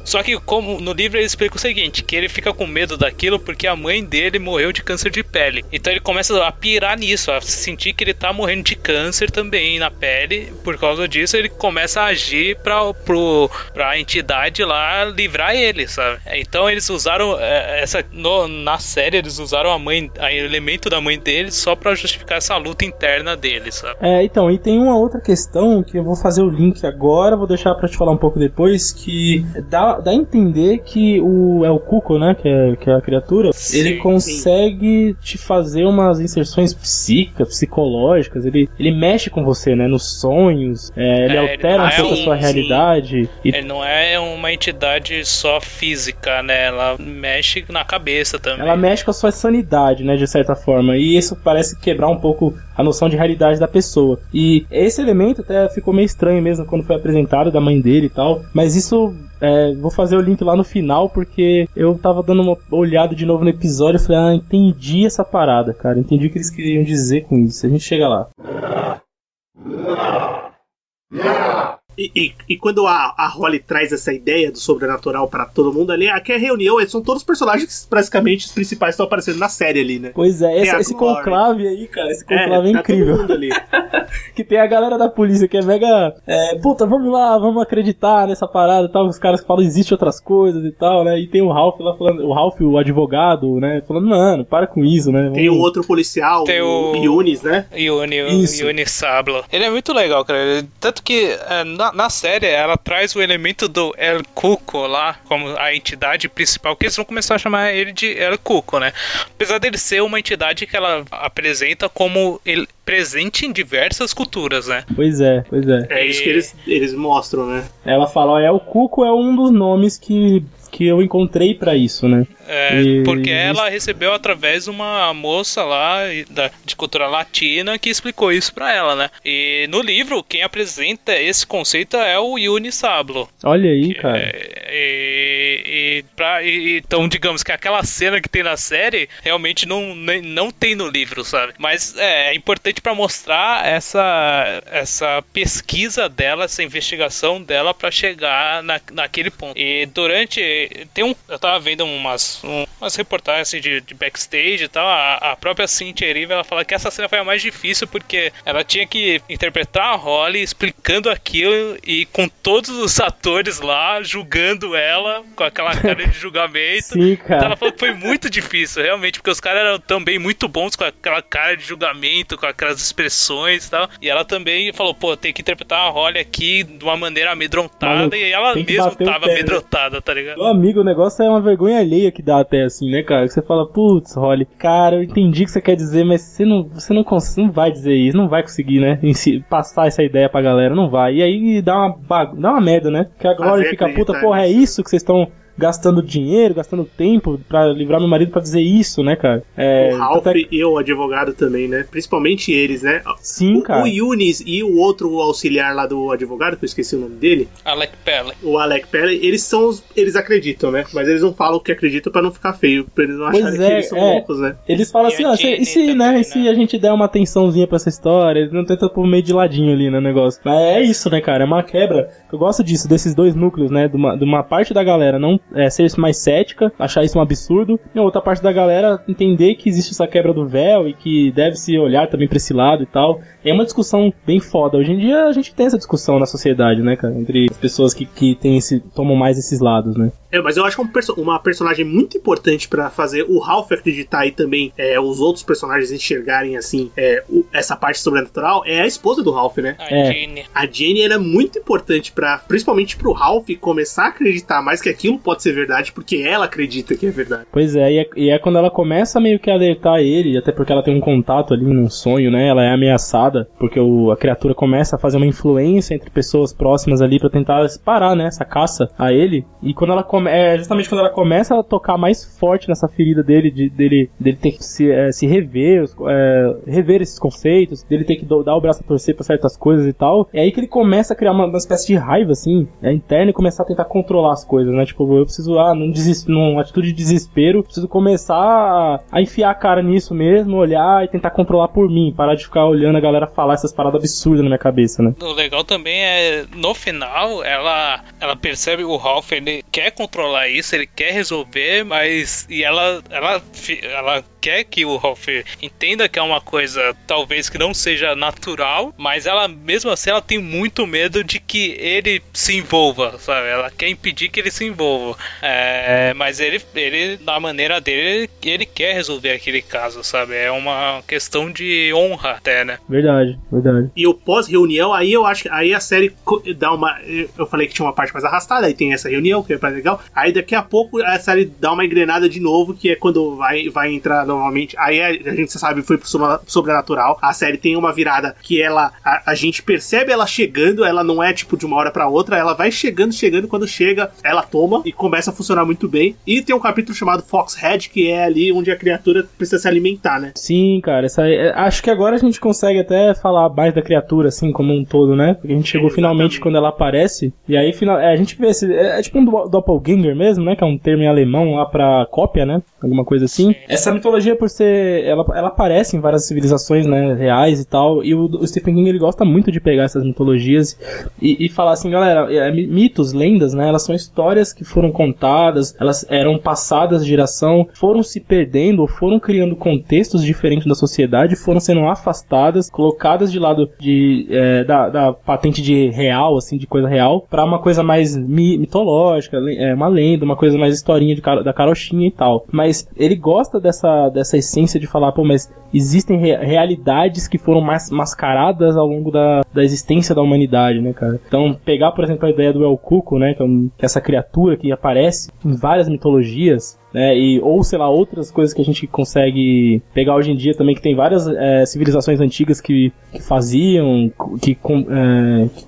Só que como no livro ele explica o seguinte, que ele fica com medo daquilo porque a mãe dele morreu de câncer de pele. Então ele começa a pirar nisso, a sentir que ele tá morrendo de câncer também na pele. Por causa disso, ele começa a agir pra, pro, pra entidade lá livrar ele, sabe? Então eles usaram é, essa. No, na série, eles usaram a mãe, o elemento da mãe dele só para justificar essa luta interna dele, sabe? É, então, e tem uma outra questão que eu vou fazer o link agora, vou deixar para te falar um pouco depois, que dá, dá a entender que o. É o Cuco, né? Que é, que é a criatura, Sim, ele consegue te fazer umas inserções psíquicas, psicológicas, ele, ele mexe com você, né? Nos sonhos, é, ele É, altera não um é pouco a um- sua sim. realidade. E Ele não é uma entidade só física, né? Ela mexe na cabeça também. Ela mexe com a sua sanidade, né, de certa forma. E isso parece quebrar um pouco a noção de realidade da pessoa. E esse elemento até ficou meio estranho mesmo quando foi apresentado da mãe dele e tal. Mas isso. é, vou fazer o link lá no final, porque eu tava dando uma olhada de novo no episódio e falei, ah, entendi essa parada, cara. Entendi o que eles queriam dizer com isso. A gente chega lá. E, e- e quando a, a Holly traz essa ideia do sobrenatural pra todo mundo ali, aqui é reunião, eles são todos os personagens, praticamente, os principais estão aparecendo na série ali, né? Pois é, Tem esse, Glory. conclave aí, cara, esse conclave é, tá incrível. todo mundo ali. que tem a galera da polícia que é mega. É, puta, vamos lá, vamos acreditar nessa parada e tal. Os caras que falam existe outras coisas e tal, né? E tem o Ralph lá falando, o Ralph, o advogado, né? Falando, mano, para com isso, né? Tem o Vamos- outro policial, Tem o o- Yunis, né? Yuni, Isso. Yuni Sablo. Ele é muito legal, cara. Ele- Tanto que é, na, na série ela traz o elemento do El Cuco lá, como a entidade principal, que eles vão começar a chamar ele de El Cuco, né? Apesar dele ser uma entidade que ela apresenta como ele, presente em diversas culturas, né? Pois é, pois é. É isso que eles, eles mostram, né? Ela fala, é o Cuco é um dos nomes que, que eu encontrei pra isso, né? É, E- porque ela recebeu através de uma moça lá da, de cultura latina que explicou isso pra ela, né? E no livro, quem apresenta esse conceito é o Yuni Sablo. Olha aí, cara. É, e, e pra- e- então, digamos que aquela cena que tem na série realmente não, nem- não tem no livro, sabe? Mas é, é importante pra mostrar essa, essa pesquisa dela, essa investigação dela pra chegar na, naquele ponto. E durante. Tem um. Eu tava vendo umas, um- umas reportagens assim, de, de backstage e tal. A, a própria Cynthia Erivo ela fala que essa cena foi a mais difícil porque ela tinha que interpretar a Holly explicando aquilo e com todos os atores lá julgando ela com aquela cara de julgamento. Sim, Então cara. ela falou que foi muito difícil, realmente, porque os caras eram também muito bons com aquela cara de julgamento, com aquelas expressões e tal. E ela também falou, pô, tem que interpretar a Holly aqui de uma maneira amedrontada. Maluco, e ela que o tava né? amedrontada, tá ligado? Meu amigo, o negócio é uma vergonha alheia que dá até assim, né, cara? Que você fala, putz, Holly, cara, eu entendi o que você quer dizer, mas você não, você não, cons- não vai dizer isso, não vai conseguir, né? em si- passar essa ideia pra galera, não vai. E aí dá uma, bagu- dá uma merda, né? Porque a Glória fica puta, acreditar porra, é isso que vocês estão gastando dinheiro, gastando tempo pra livrar meu marido pra dizer isso, né, cara? É, o Ralph até- e o advogado também, né? Principalmente eles, né? Sim, o, cara. o Yunis e o outro auxiliar lá do advogado, que eu esqueci o nome dele, Alec Pelle. o Alec Perry, eles são os, eles acreditam, né? Mas eles não falam que acreditam pra não ficar feio, pra eles não Pois acharem é, que eles são é. loucos, né? Eles falam E assim, ó, se, e se, né, também, e se né? a gente der uma atençãozinha pra essa história, eles não tentam pôr meio de ladinho ali no negócio. Mas é isso, né, cara, é uma quebra. Eu gosto disso, desses dois núcleos, né, de uma, de uma parte da galera não é, ser mais cética, achar isso um absurdo, e a outra parte da galera entender que existe essa quebra do véu e que deve se olhar também pra esse lado e tal. É uma discussão bem foda. Hoje em dia a gente tem essa discussão na sociedade, né, cara, entre as pessoas que, que tem esse, tomam mais esses lados, né. É, mas eu acho que um perso- uma personagem muito importante pra fazer o Ralph acreditar e também é, os outros personagens enxergarem assim é, o- essa parte sobrenatural é a esposa do Ralph, né? A É. Jeanne. A Jenny era muito importante para, principalmente pro Ralph começar a acreditar mais que aquilo pode ser verdade, porque ela acredita que é verdade. Pois é, e é, e é quando ela começa meio que a alertar ele, até porque ela tem um contato ali num sonho, né? Ela é ameaçada, porque o, a criatura começa a fazer uma influência entre pessoas próximas ali pra tentar parar, né? Essa caça a ele. E quando ela come, é justamente quando ela começa a tocar mais forte nessa ferida dele, de, dele, dele ter que se, é, se rever, é, rever esses conceitos, dele ter que do- dar o braço a torcer pra certas coisas e tal. É aí que ele começa a criar uma, uma espécie de raiva, assim, é, interna e começar a tentar controlar as coisas, né? Tipo, Eu preciso, ah, num, numa atitude de desespero, preciso começar a, a enfiar a cara nisso mesmo, olhar e tentar controlar por mim, parar de ficar olhando a galera falar essas paradas absurdas na minha cabeça, né? O legal também é, no final, ela, ela percebe o Ralph, ele quer controlar isso, ele quer resolver, mas. E ela, ela, ela quer que o Ralph entenda que é uma coisa talvez que não seja natural, mas ela mesmo assim ela tem muito medo de que ele se envolva, sabe? Ela quer impedir que ele se envolva. É, mas ele, ele, da maneira dele, ele quer resolver aquele caso, sabe? É uma questão de honra até, né? Verdade, verdade. E o pós-reunião, aí eu acho que aí a série dá uma. Eu falei que tinha uma parte mais arrastada, aí tem essa reunião, que é mais legal. Aí daqui a pouco a série dá uma engrenada de novo, que é quando vai, vai entrar normalmente. Aí a, a gente sabe, foi pro sobrenatural. A série tem uma virada que ela. A, a, gente percebe ela chegando, ela não é tipo de uma hora para outra, ela vai chegando, chegando, quando chega, ela toma e começa a funcionar muito bem. E tem um capítulo chamado Foxhead, que é ali onde a criatura precisa se alimentar, né? Sim, cara. Essa, é, acho que agora a gente consegue até falar mais da criatura, assim, como um todo, né? Porque a gente chegou é, finalmente quando ela aparece. E aí final, é, a gente vê esse. É, é tipo um doppelganger mesmo, né? Que é um termo em alemão lá pra cópia, né? Alguma coisa assim. Essa mitologia, por ser. Ela, ela aparece em várias civilizações, né? Reais e tal. E o, o Stephen King ele gosta muito de pegar essas mitologias e, e falar assim, galera, é, mitos, lendas, né? Elas são histórias que foram contadas, elas eram passadas de geração, foram se perdendo ou foram criando contextos diferentes da sociedade, foram sendo afastadas, colocadas de lado de, é, da, da patente de real, assim, de coisa real, para uma coisa mais mitológica, é, uma lenda, uma coisa mais historinha de, da carochinha e tal. Mas ele gosta dessa, dessa essência de falar, pô, mas existem re realidades que foram mas mascaradas ao longo da, da existência da humanidade, né, cara? Então, pegar, por exemplo, a ideia do El Cuco, né, que é, um, que é essa criatura que aparece em várias mitologias, né, e, ou sei lá, outras coisas que a gente consegue pegar hoje em dia também, que tem várias é, civilizações antigas que, que faziam, que, com, é, que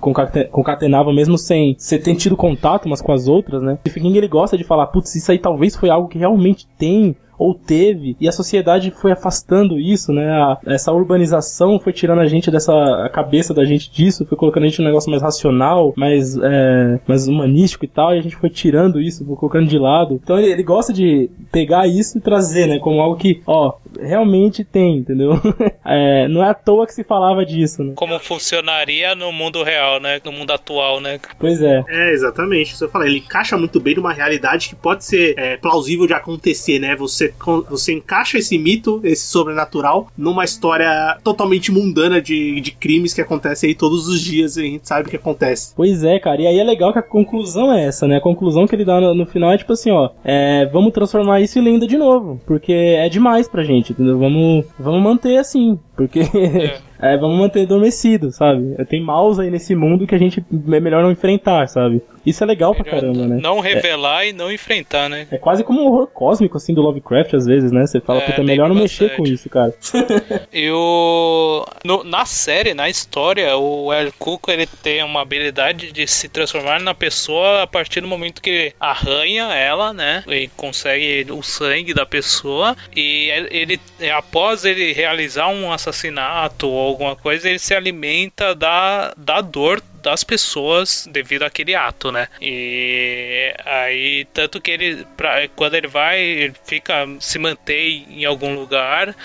concatenavam mesmo sem, sem ter tido contato umas com as outras, né. O King ele gosta de falar, putz, isso aí talvez foi algo que realmente tem ou teve, e a sociedade foi afastando isso, né? A, essa urbanização foi tirando a gente dessa a cabeça da gente disso, foi colocando a gente num negócio mais racional, mais, é, mais humanístico e tal, e a gente foi tirando isso, foi colocando de lado. Então ele, ele gosta de pegar isso e trazer, né? Como algo que, ó, realmente tem, entendeu? é, não é à toa que se falava disso, né? Como funcionaria no mundo real, né? No mundo atual, né? Pois é. É, exatamente. Isso eu falei, ele encaixa muito bem numa realidade que pode ser é, plausível de acontecer, né? Você você, você encaixa esse mito, esse sobrenatural, numa história totalmente mundana de, de crimes que acontecem aí todos os dias e a gente sabe o que acontece. Pois é, cara. E aí é legal que a conclusão é essa, né? A conclusão que ele dá no, no final é tipo assim, ó. É, vamos transformar isso em lenda de novo. Porque é demais pra gente, entendeu? Vamos, vamos manter assim. Porque. É. é, vamos manter adormecido, sabe? Tem maus aí nesse mundo que a gente é melhor não enfrentar, sabe? Isso é legal pra caramba, né? Não revelar é, e não enfrentar, né? É quase como um horror cósmico, assim, do Lovecraft, às vezes, né? Você fala, é, puta, é melhor não bastante. mexer com isso, cara. e o... No, na série, na história, o El Cuco, ele tem uma habilidade de se transformar na pessoa a partir do momento que arranha ela, né? E consegue o sangue da pessoa. E ele, após ele realizar um assassinato ou alguma coisa, ele se alimenta da, da dor das pessoas devido àquele ato, né? E aí, tanto que ele, pra, quando ele vai, ele fica, se mantém em algum lugar,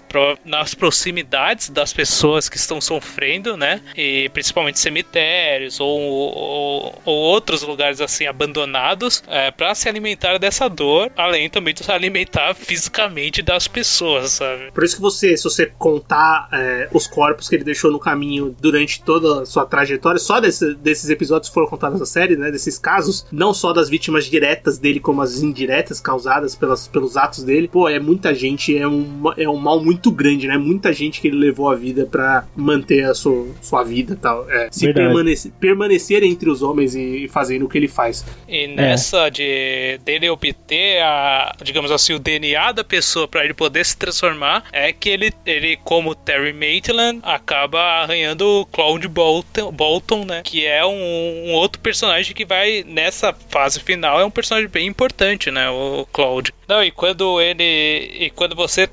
nas proximidades das pessoas que estão sofrendo, né? E principalmente cemitérios ou, ou, ou outros lugares assim abandonados, é, para se alimentar dessa dor, além também de se alimentar fisicamente das pessoas, sabe? Por isso que você, se você contar é, os corpos que ele deixou no caminho durante toda a sua trajetória, só desse, desses episódios que foram contados na série, né? Desses casos, não só das vítimas diretas dele, como as indiretas causadas pelas, pelos atos dele. Pô, é muita gente, é um, é um mal muito grande, né? Muita gente que ele levou a vida para manter a sua, sua vida tal. É, se permanecer, permanecer entre os homens e, e fazendo o que ele faz. E nessa é. de dele obter a, digamos assim, o DNA da pessoa para ele poder se transformar, é que ele, ele como Terry Maitland, acaba arranhando o Cloud Bolton, Bolton né? Que é um, um, outro personagem que vai nessa fase final é um personagem bem importante, né? O Cloud. Não, e quando ele e quando você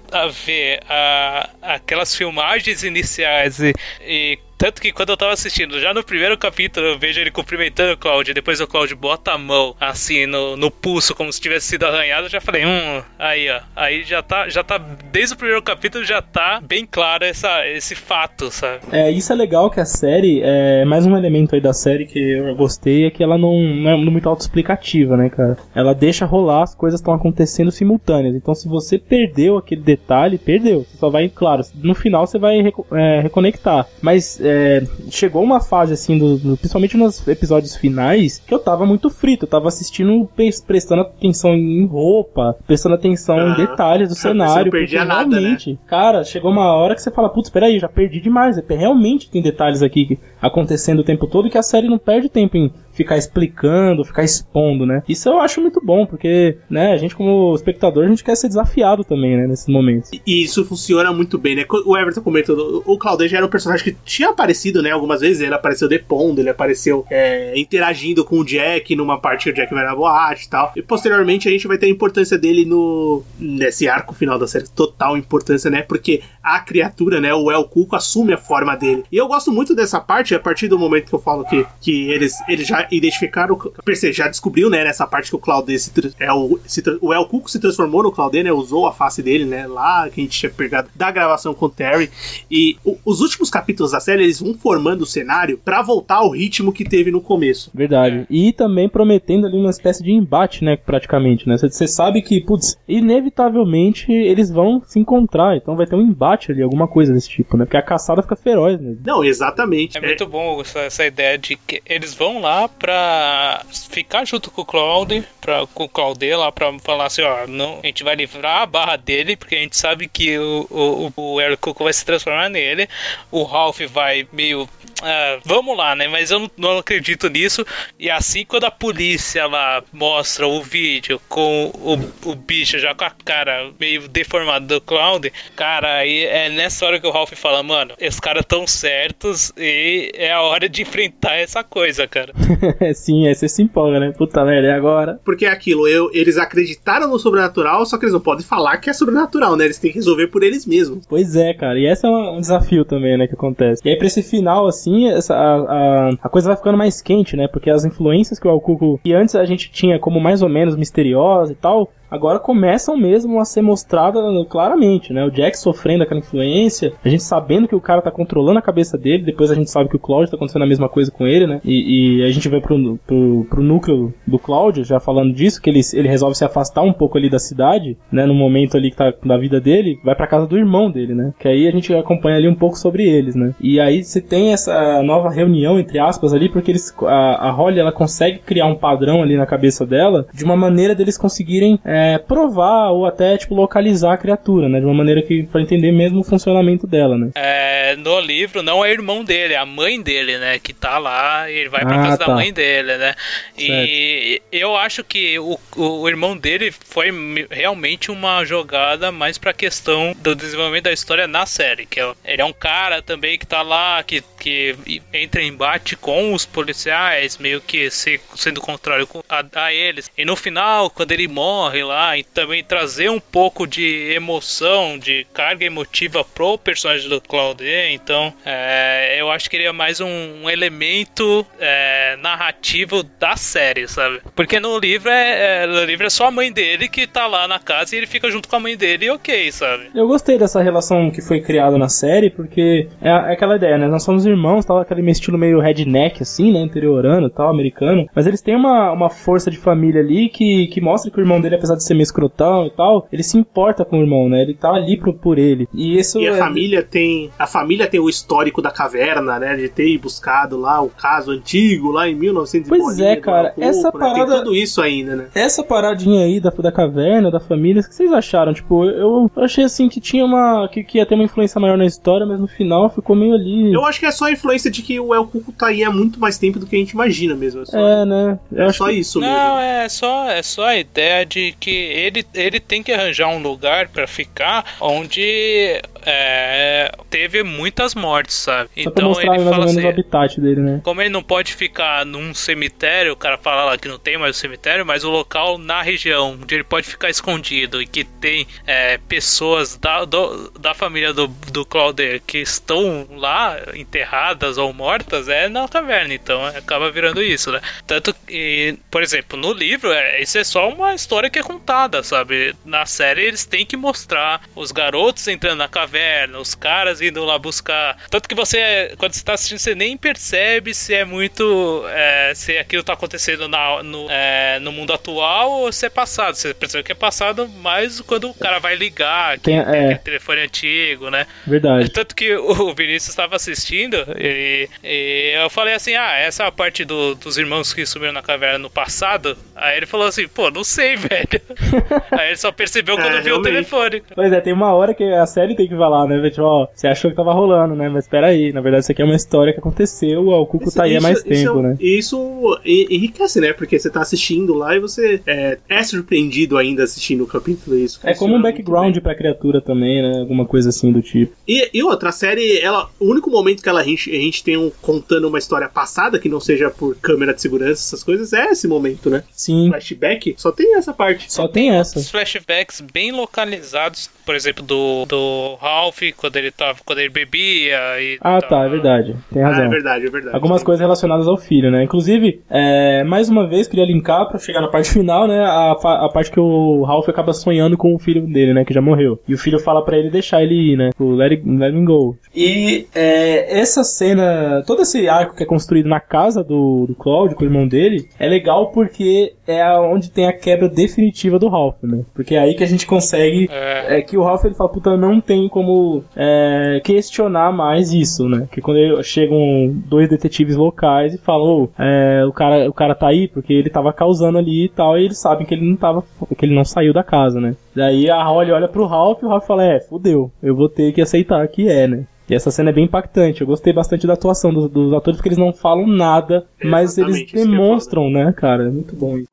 vê a, aquelas filmagens iniciais e, e Tanto que quando eu tava assistindo, já no primeiro capítulo, eu vejo ele cumprimentando o Cláudio, depois o Cláudio bota a mão assim no, no pulso, como se tivesse sido arranhado, eu já falei, hum, aí ó, aí já tá, já tá, desde o primeiro capítulo já tá bem claro essa, esse fato, sabe? É, isso é legal que a série, é mais um elemento aí da série que eu gostei, é que ela não, não é muito autoexplicativa, né, cara? Ela deixa rolar, as coisas estão acontecendo simultâneas. Então, se você perdeu aquele detalhe, perdeu. Você só vai, claro, no final você vai é, reconectar. Mas é, chegou uma fase, assim, do, do, principalmente nos episódios finais, que eu tava muito frito. Eu tava assistindo, prestando atenção em roupa, prestando atenção em detalhes do cenário. Não perdia nada, né? né? cara, chegou uma hora que você fala, putz, peraí, já perdi demais. Realmente tem detalhes aqui acontecendo o tempo todo que a série não perde tempo em ficar explicando, ficar expondo, né? Isso eu acho muito bom, porque, né, a gente como espectador, a gente quer ser desafiado também, né, nesses momentos. E isso funciona muito bem, né? O Everton comentou, o Claudio já era um personagem que tinha aparecido, né, algumas vezes, ele apareceu depondo, ele apareceu é, interagindo com o Jack numa parte que o Jack vai na boate e tal. E posteriormente a gente vai ter a importância dele no nesse arco final da série, total importância, né? Porque a criatura, né, o El Cuco assume a forma dele. E eu gosto muito dessa parte, a partir do momento que eu falo que, que eles, eles já identificaram, percebi, já descobriu, né, nessa parte que o Claudê se, é o, se, o El Cuco se transformou no Claudê, né, usou a face dele, né, lá que a gente tinha pegado da gravação com o Terry. E o, os últimos capítulos da série, eles vão formando o cenário para voltar ao ritmo que teve no começo. Verdade. E também prometendo ali uma espécie de embate, né, praticamente, né, você sabe que, putz, inevitavelmente eles vão se encontrar, então vai ter um embate ali, alguma coisa desse tipo, né, porque a caçada fica feroz, né. Não, exatamente. É, é... muito bom essa, essa ideia de que eles vão lá pra ficar junto com o Claude, pra, com o Claude lá pra falar assim, ó, não, a gente vai livrar a barra dele, porque a gente sabe que o, o, o Eric Cook vai se transformar nele, o Ralph vai meio Uh, vamos lá, né? Mas eu não, não, acredito nisso. E assim, quando a polícia lá mostra o vídeo com o, o bicho já com a cara meio deformada do Cloud, cara, aí é nessa hora que o Ralph fala: Mano, esses caras tão certos e é a hora de enfrentar essa coisa, cara. Sim, aí você se empolga, né? Puta merda, é agora. Porque é aquilo, eu, eles acreditaram no sobrenatural, só que eles não podem falar que é sobrenatural, né? Eles têm que resolver por eles mesmos. Pois é, cara. E esse é um desafio também, né? Que acontece. E aí, pra esse final, assim, essa, a, a, a coisa vai ficando mais quente, né? Porque as influências que o Alcuco, que antes a gente tinha como mais ou menos misteriosa e tal, agora começam mesmo a ser mostradas claramente, né? O Jack sofrendo aquela influência, a gente sabendo que o cara tá controlando a cabeça dele, depois a gente sabe que o Cláudio tá acontecendo a mesma coisa com ele, né? E, e a gente vai pro, pro, pro, núcleo do Cláudio, já falando disso, que ele, ele resolve se afastar um pouco ali da cidade, né? No momento ali que tá da vida dele, vai pra casa do irmão dele, né? Que aí a gente acompanha ali um pouco sobre eles, né? E aí você tem essa nova reunião, entre aspas, ali, porque eles, a, a Holly, ela consegue criar um padrão ali na cabeça dela, de uma maneira deles conseguirem é, é, provar ou até tipo localizar a criatura, né, de uma maneira que para entender mesmo o funcionamento dela, né? É, no livro não é irmão dele, é a mãe dele, né, que tá lá e ele vai para ah, casa tá. da mãe dele, né? E eu acho que o, o irmão dele foi realmente uma jogada mais para questão do desenvolvimento da história na série, que é, ele é um cara também que tá lá que, que entra em embate com os policiais, meio que se, sendo contrário a, a eles. E no final, quando ele morre lá e também trazer um pouco de emoção, de carga emotiva pro personagem do Claude. Então, é, eu acho que ele é mais um, um elemento é, narrativo da série, sabe? Porque no livro é, é, no livro é só a mãe dele que tá lá na casa e ele fica junto com a mãe dele e ok, sabe? Eu gostei dessa relação que foi criada na série, porque é, é aquela ideia, né? Nós somos irmãos, tal, aquele estilo meio redneck, assim, né? Interiorano tal, americano. Mas eles têm uma, uma força de família ali que, que mostra que o irmão dele, apesar de ser meio escrotão e tal, ele se importa com o irmão, né? Ele tá ali pro, por ele. E isso E a é... família tem. A família tem o histórico da caverna, né? De ter buscado lá o caso antigo, lá em 1900 Pois é, cara. essa né? parada. Tem tudo isso ainda, né? Essa paradinha aí da, da caverna, da família, o que vocês acharam? Tipo, eu achei assim que tinha uma. Que, que ia ter uma influência maior na história, mas no final ficou meio ali. Eu acho que é só a influência de que o El Cuco tá aí há muito mais tempo do que a gente imagina mesmo. É, só, é né? Eu é só que... isso mesmo. Não, é só, é só a ideia de que que ele, ele tem que arranjar um lugar para ficar onde é, teve muitas mortes, sabe? Só mostrar mais ou menos assim, o habitat dele, né? como ele não pode ficar num cemitério, o cara fala lá que não tem mais o cemitério, mas o local na região onde ele pode ficar escondido e que tem é, pessoas da, do, da família do, do Claude que estão lá enterradas ou mortas é na caverna, então acaba virando isso, né? Tanto que, por exemplo, no livro, é, isso é só uma história que é contada, sabe? Na série eles têm que mostrar os garotos entrando na caverna, os caras indo lá buscar. Tanto que você, quando você tá assistindo, você nem percebe se é muito. É, se aquilo tá acontecendo na, no, é, no mundo atual ou se é passado. Você percebe que é passado mais quando o cara vai ligar, que Tem- é. aquele telefone antigo, né? Verdade. Tanto que o Vinícius estava assistindo e, e eu falei assim: ah, essa é a parte do- dos irmãos que sumiram na caverna no passado. Aí ele falou assim: pô, não sei, velho. Aí ele só percebeu quando É, viu o telefone. Pois é, tem uma hora que a série tem que falar, né? Tipo, ó, você achou que tava rolando, né? Mas espera aí, na verdade isso aqui é uma história que aconteceu, ó, o Cuco tá aí há mais tempo, isso, né? Isso en- enriquece, né? Porque você tá assistindo lá e você é, é surpreendido ainda assistindo o capítulo. Isso É como um background pra criatura também, né? Alguma coisa assim do tipo. E, e outra, a série, ela, o único momento que ela, a, gente, a gente tem um contando uma história passada, que não seja por câmera de segurança, essas coisas, é esse momento, né? Sim, Flashback, só tem essa parte. Só tem essa. Os flashbacks bem localizados, por exemplo, do, do Ralph, quando ele tava, quando ele bebia e Ah, tá, é verdade. Tem Ah, razão. é verdade, é verdade. Algumas coisas relacionadas ao filho, né? Inclusive, é, mais uma vez, queria linkar pra chegar na parte final, né? A, a parte que o Ralph acaba sonhando com o filho dele, né? Que já morreu. E o filho fala pra ele deixar ele ir, né? O let, it, let him go. E é, essa cena, todo esse arco que é construído na casa do, do Claude, com o irmão dele, é legal porque é onde tem a quebra definitiva do Ralph, né? Porque é aí que a gente consegue É, é que o Ralph ele fala, puta, não tem como é, questionar mais isso, né? Que quando chegam dois detetives locais e falam, "Ô, é, o, cara, o cara tá aí porque ele tava causando ali e tal, e eles sabem que ele não tava, que ele não saiu da casa, né? Daí a Holly olha pro Ralph e o Ralph fala, é, fudeu, eu vou ter que aceitar que é, né? E essa cena é bem impactante. Eu gostei bastante da atuação dos, dos atores porque eles não falam nada, mas eles Exatamente, demonstram, né, cara? É muito bom isso.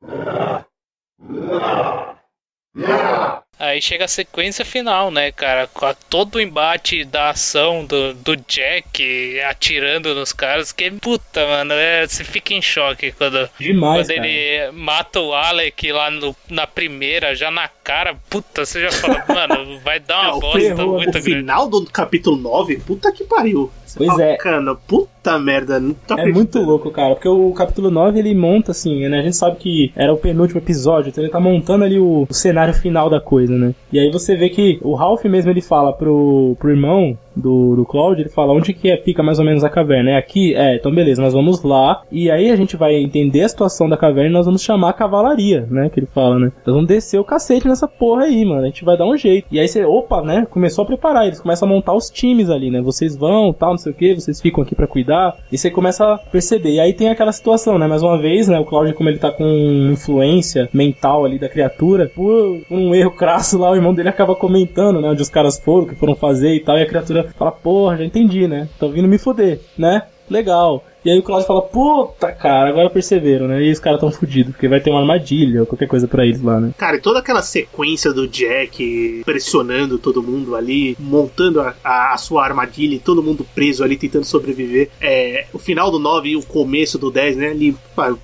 Aí chega a sequência final, né, cara? Com a- todo o embate da ação do, do Jack atirando nos caras, que puta, mano, é, você fica em choque quando, Demais, quando cara. ele mata o Alec lá no, na primeira, já na cara, puta, você já fala, mano, vai dar É, uma o, bosta ferrou, muito o grande. final do capítulo 9, puta que pariu. Você Pois fala, é. Cana, puta merda, não tá É muito louco, cara, porque o capítulo 9 ele monta assim, né? A gente sabe que era o penúltimo episódio, então ele tá montando ali o, o cenário final da coisa, né? E aí você vê que o Ralph mesmo ele fala pro, pro irmão do, do Cloud, ele fala onde que é, fica mais ou menos a caverna. É aqui? É, então beleza, nós vamos lá e aí a gente vai entender a situação da caverna e nós vamos chamar a cavalaria, né? Que ele fala, né? Nós vamos descer o cacete nessa porra aí, mano. A gente vai dar um jeito. E aí você, opa, né? Começou a preparar, eles começam a montar os times ali, né? Vocês vão, tal, não sei o que, vocês ficam aqui pra cuidar. E você começa a perceber. E aí tem aquela situação, né? Mais uma vez, né? O Cláudio, como ele tá com influência mental ali da criatura, por, por um erro crasso lá, o irmão dele acaba comentando, né? Onde os caras foram, o que foram fazer e tal. E a criatura fala, porra, já entendi, né? Tô vindo me foder, né? Legal. E aí o Cláudio fala, puta cara, agora perceberam, né? E os caras tão fudidos, porque vai ter uma armadilha ou qualquer coisa pra eles lá, né? Cara, e toda aquela sequência do Jack pressionando todo mundo ali, montando a, a- a sua armadilha e todo mundo preso ali tentando sobreviver. É, o final do 9 e o começo do 10, né? Ali,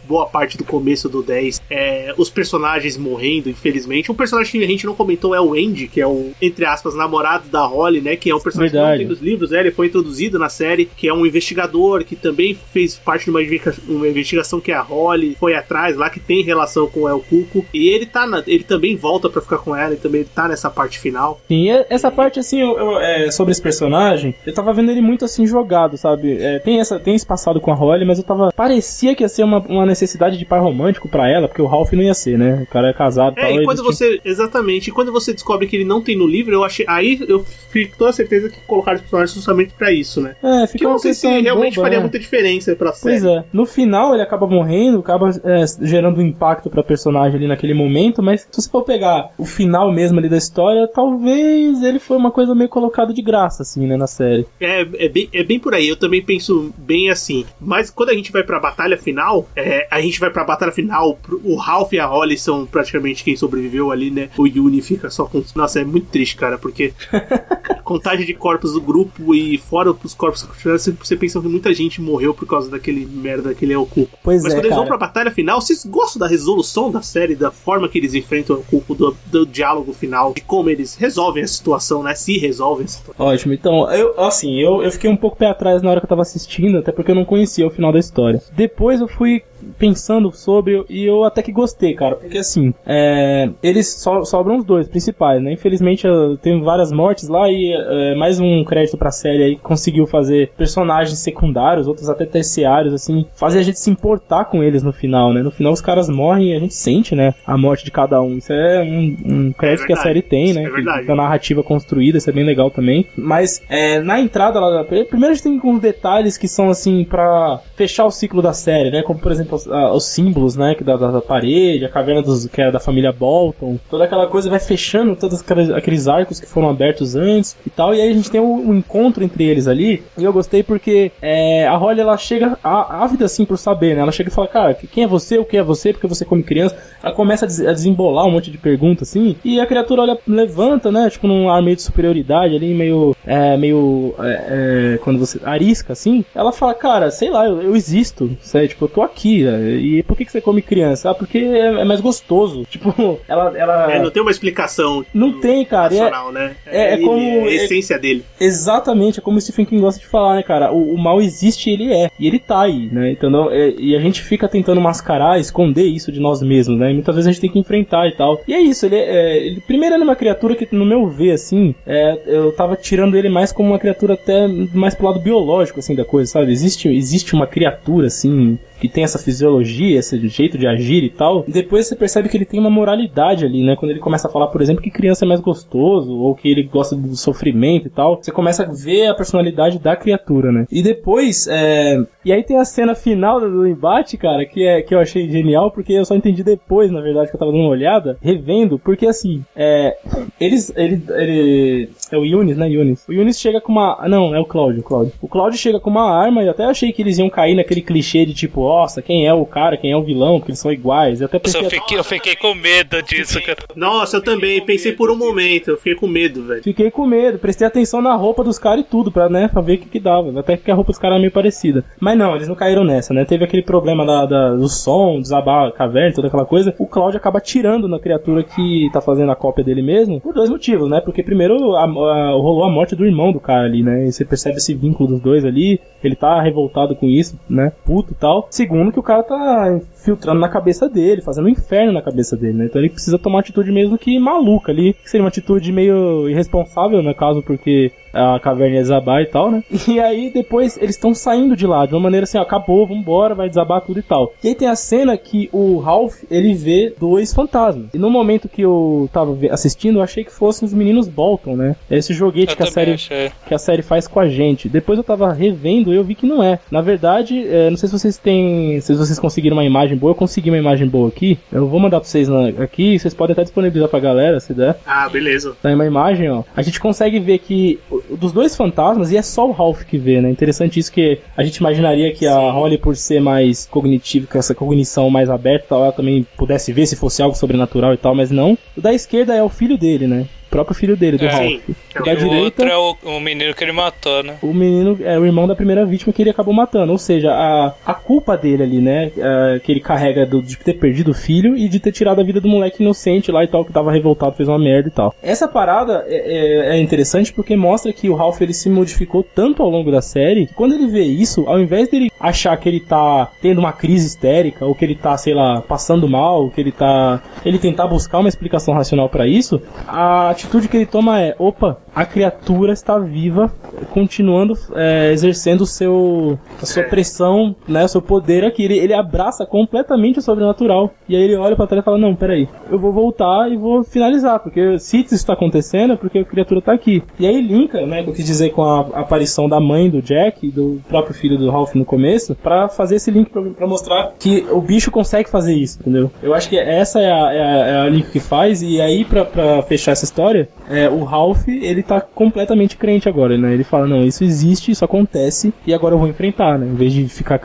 boa parte do começo do 10. É, os personagens morrendo, infelizmente. Um personagem que a gente não comentou é o Andy, que é o, entre aspas, namorado da Holly, né? Que é um personagem Verdade. que não tem nos livros, né? Ele foi introduzido na série, que é um investigador que também fez parte de uma, uma investigação que a Holly foi atrás lá, que tem relação com o El Cuco. E ele tá na- ele também volta pra ficar com ela e também tá nessa parte final. Sim, e essa parte, assim, eu, eu, é, sobre esse personagem, eu tava vendo ele muito, assim, jogado, sabe? É, tem, essa, tem esse passado com a Holly, mas eu tava... Parecia que ia ser uma, uma necessidade de par romântico pra ela, porque o Ralph não ia ser, né? O cara é casado É, tal. e quando você. Exatamente, e quando você descobre que ele não tem no livro, eu achei. Aí eu fico toda certeza que colocaram os personagens justamente pra isso, né? É, Que fica eu não sei se realmente boba, faria né? muita diferença sequência pra série. Pois é. No final ele acaba morrendo, acaba é, gerando um impacto pra personagem ali naquele momento, mas se você for pegar o final mesmo ali da história, talvez ele foi uma coisa meio colocada de graça, assim, né, na série. É, é, bem, é bem por aí. Eu também penso bem assim. Mas quando a gente vai pra batalha final, é, a gente vai pra batalha final, o Ralph e a Holly são praticamente quem sobreviveu ali, né? O Yuni fica só com. Nossa, é muito triste, cara, porque contagem de corpos do grupo e fora os corpos você pensa que muita gente morreu por causa daquele merda que ele é o Cuco. Pois Mas é, quando eles cara. vão pra batalha final, vocês gostam da resolução da série, da forma que eles enfrentam o Cuco, do, do diálogo final, de como eles resolvem a situação, né? Se resolvem a situação. Ótimo, então, eu, assim, eu, eu fiquei um pouco pé atrás na hora que eu tava assistindo, até porque eu não conhecia o final da história. Depois eu fui pensando sobre e eu até que gostei, cara, porque assim, é, eles so, sobram os dois principais, né? Infelizmente tenho várias mortes lá e é, mais um crédito pra série aí que conseguiu fazer personagens secundários, outros até terciários, assim, fazer a gente se importar com eles no final, né? No final os caras morrem e a gente sente, né? A morte de cada um. Isso é um, um crédito É que a série tem, né? é da narrativa construída, isso é bem legal também. Mas é, na entrada lá da. Primeiro a gente tem alguns detalhes que são assim pra fechar o ciclo da série, né? Como por exemplo os, ah, os símbolos, né? Da, da, da parede, a caverna dos, que era da família Bolton, toda aquela coisa vai fechando todos aqueles, arcos que foram abertos antes e tal. E aí a gente tem um, um encontro entre eles ali. E eu gostei porque é, a Holly ela chega á- ávida assim por saber, né? Ela chega e fala, cara, quem é você? O que é você? Porque você come criança? Ela começa a des- a desembolar um monte de perguntas assim. E a criatura olha, levanta, né? Tipo num ar meio de superioridade ali, meio. É, meio. é, é, quando você. arisca assim. Ela fala, cara, sei lá, eu, eu existo. Sério, tipo, eu tô aqui. É, E por que, que você come criança? Ah, porque é, é mais gostoso. Tipo, ela. ela... É, não tem uma explicação Não tem, cara. é- né? é- é ele, como- é a é- essência dele. Exatamente, é como o Stephen King gosta de falar, né, cara? O, o mal existe e ele é. E ele tá aí, né? Então, é- e a gente fica tentando mascarar, esconder isso de nós mesmos, né? E muitas vezes a gente tem que enfrentar e tal. E é isso, ele, é, ele primeiro ele é uma criatura que, no meu ver, assim, é, eu tava tirando ele mais como uma criatura até mais pro lado biológico, assim, da coisa, sabe? Existe, existe uma criatura, assim, que tem essa fisiologia, esse jeito de agir e tal. Depois você percebe que ele tem uma moralidade ali, né? Quando ele começa a falar, por exemplo, que criança é mais gostoso, ou que ele gosta do sofrimento e tal, você começa a ver a personalidade da criatura, né? E depois, é... E aí tem a cena final do embate, cara, que, é, que eu achei genial, porque eu só entendi depois, na verdade, que eu tava dando uma olhada, revendo, porque assim, é... Eles, ele, ele... É o Yunis, né, Yunis? O Yunis chega com uma... Não, é o Cláudio, o Cláudio. O Cláudio chega com uma arma, e eu até achei que eles iam cair naquele clichê de tipo, nossa, quem é o cara, quem é o vilão, porque eles são iguais. Eu até Nossa, pensei... eu fiquei, eu fiquei com medo disso, cara. Nossa, eu também pensei por um momento, eu fiquei com medo, velho. Fiquei com medo, prestei atenção na roupa dos caras e tudo, pra, né, pra ver o que, que dava. Até que a roupa dos caras é meio parecida. Mas não, eles não caíram nessa, né? Teve aquele problema da, da- do som, desabar a caverna, toda aquela coisa. O Cláudio acaba tirando na criatura que tá fazendo a cópia dele mesmo, por dois motivos, né? Porque primeiro a- a- rolou a morte do irmão do cara ali, né? E você percebe esse vínculo dos dois ali. Ele tá revoltado com isso, né? Puto e tal. Segundo, que o cara tá filtrando na cabeça dele, fazendo um inferno na cabeça dele, né? Então ele precisa tomar uma atitude mesmo que maluca ali, que seria uma atitude meio irresponsável, no caso, porque a caverna ia desabar e tal, né? E aí depois eles estão saindo de lá, de uma maneira assim, ó, acabou, vambora, vai desabar tudo e tal. E aí tem a cena que o Ralph, ele vê dois fantasmas. E no momento que eu tava assistindo, eu achei que fossem os meninos Bolton, né? É Esse joguete Eu que a série achei. que a série faz com a gente. Depois eu tava revendo e eu vi que não é. Na verdade, é, não sei se vocês têm. Se vocês conseguiram uma imagem boa, eu consegui uma imagem boa aqui. Eu vou mandar pra vocês na- aqui, vocês podem até disponibilizar pra galera, se der. Ah, beleza. Tá aí uma imagem, ó. A gente consegue ver que dos dois fantasmas, e é só o Ralph que vê, né? Interessante isso que a gente imaginaria que a Holly, por ser mais cognitiva, com essa cognição mais aberta, tal, ela também pudesse ver se fosse algo sobrenatural e tal, mas não. O da esquerda é o filho dele, né? O próprio filho dele, do É. Ralph. Sim. O da E o direita. outro é o, o menino que ele matou, né? O menino é o irmão da primeira vítima que ele acabou matando. Ou seja, a, a culpa dele ali, né? é, que ele carrega do- de ter perdido o filho e de ter tirado a vida do moleque inocente lá e tal, que tava revoltado, fez uma merda e tal. Essa parada é, é- é interessante porque mostra que o Ralph ele se modificou tanto ao longo da série que quando ele vê isso, ao invés dele achar que ele tá tendo uma crise histérica ou que ele tá, sei lá, passando mal, que ele tá. ele tentar buscar uma explicação racional pra isso, a atitude que ele toma é: opa, a criatura está viva, continuando é, exercendo o seu, a sua pressão, né, o seu poder aqui. Ele, ele abraça completamente o sobrenatural. E aí ele olha para trás e fala: Não, peraí, eu vou voltar e vou finalizar, porque se isso está acontecendo é porque a criatura está aqui. E aí linka, né, eu quis dizer com a aparição da mãe do Jack do próprio filho do Ralph no começo, para fazer esse link para mostrar que o bicho consegue fazer isso, entendeu? Eu acho que essa é a, é a, é a link que faz, e aí para fechar essa história, é, o Ralph, ele tá completamente crente agora, né? Ele fala, não, isso existe, isso acontece, e agora eu vou enfrentar, né? Em vez de ficar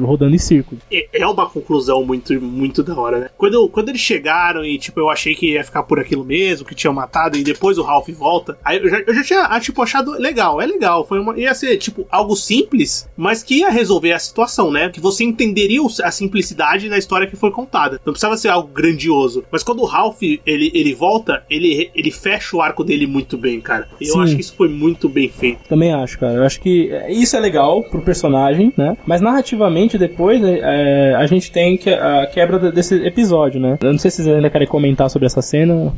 rodando em círculo. É uma conclusão muito, muito da hora, né? Quando, quando eles chegaram e, tipo, eu achei que ia ficar por aquilo mesmo, que tinham matado, e depois o Ralph volta, aí eu já, eu já tinha, ah, tipo, achado legal, é legal, foi uma, ia ser, tipo, algo simples, mas que ia resolver a situação, né? Que você entenderia a simplicidade da história que foi contada. Não precisava ser algo grandioso. Mas quando o Ralph, ele, ele volta, ele, ele fecha o arco dele muito bem, cara. E eu acho que isso foi muito bem feito. Também acho, cara. Eu acho que isso é legal pro personagem, né? Mas narrativamente, depois, é, a gente tem que, a quebra desse episódio, né? Eu não sei se vocês ainda querem comentar sobre essa cena.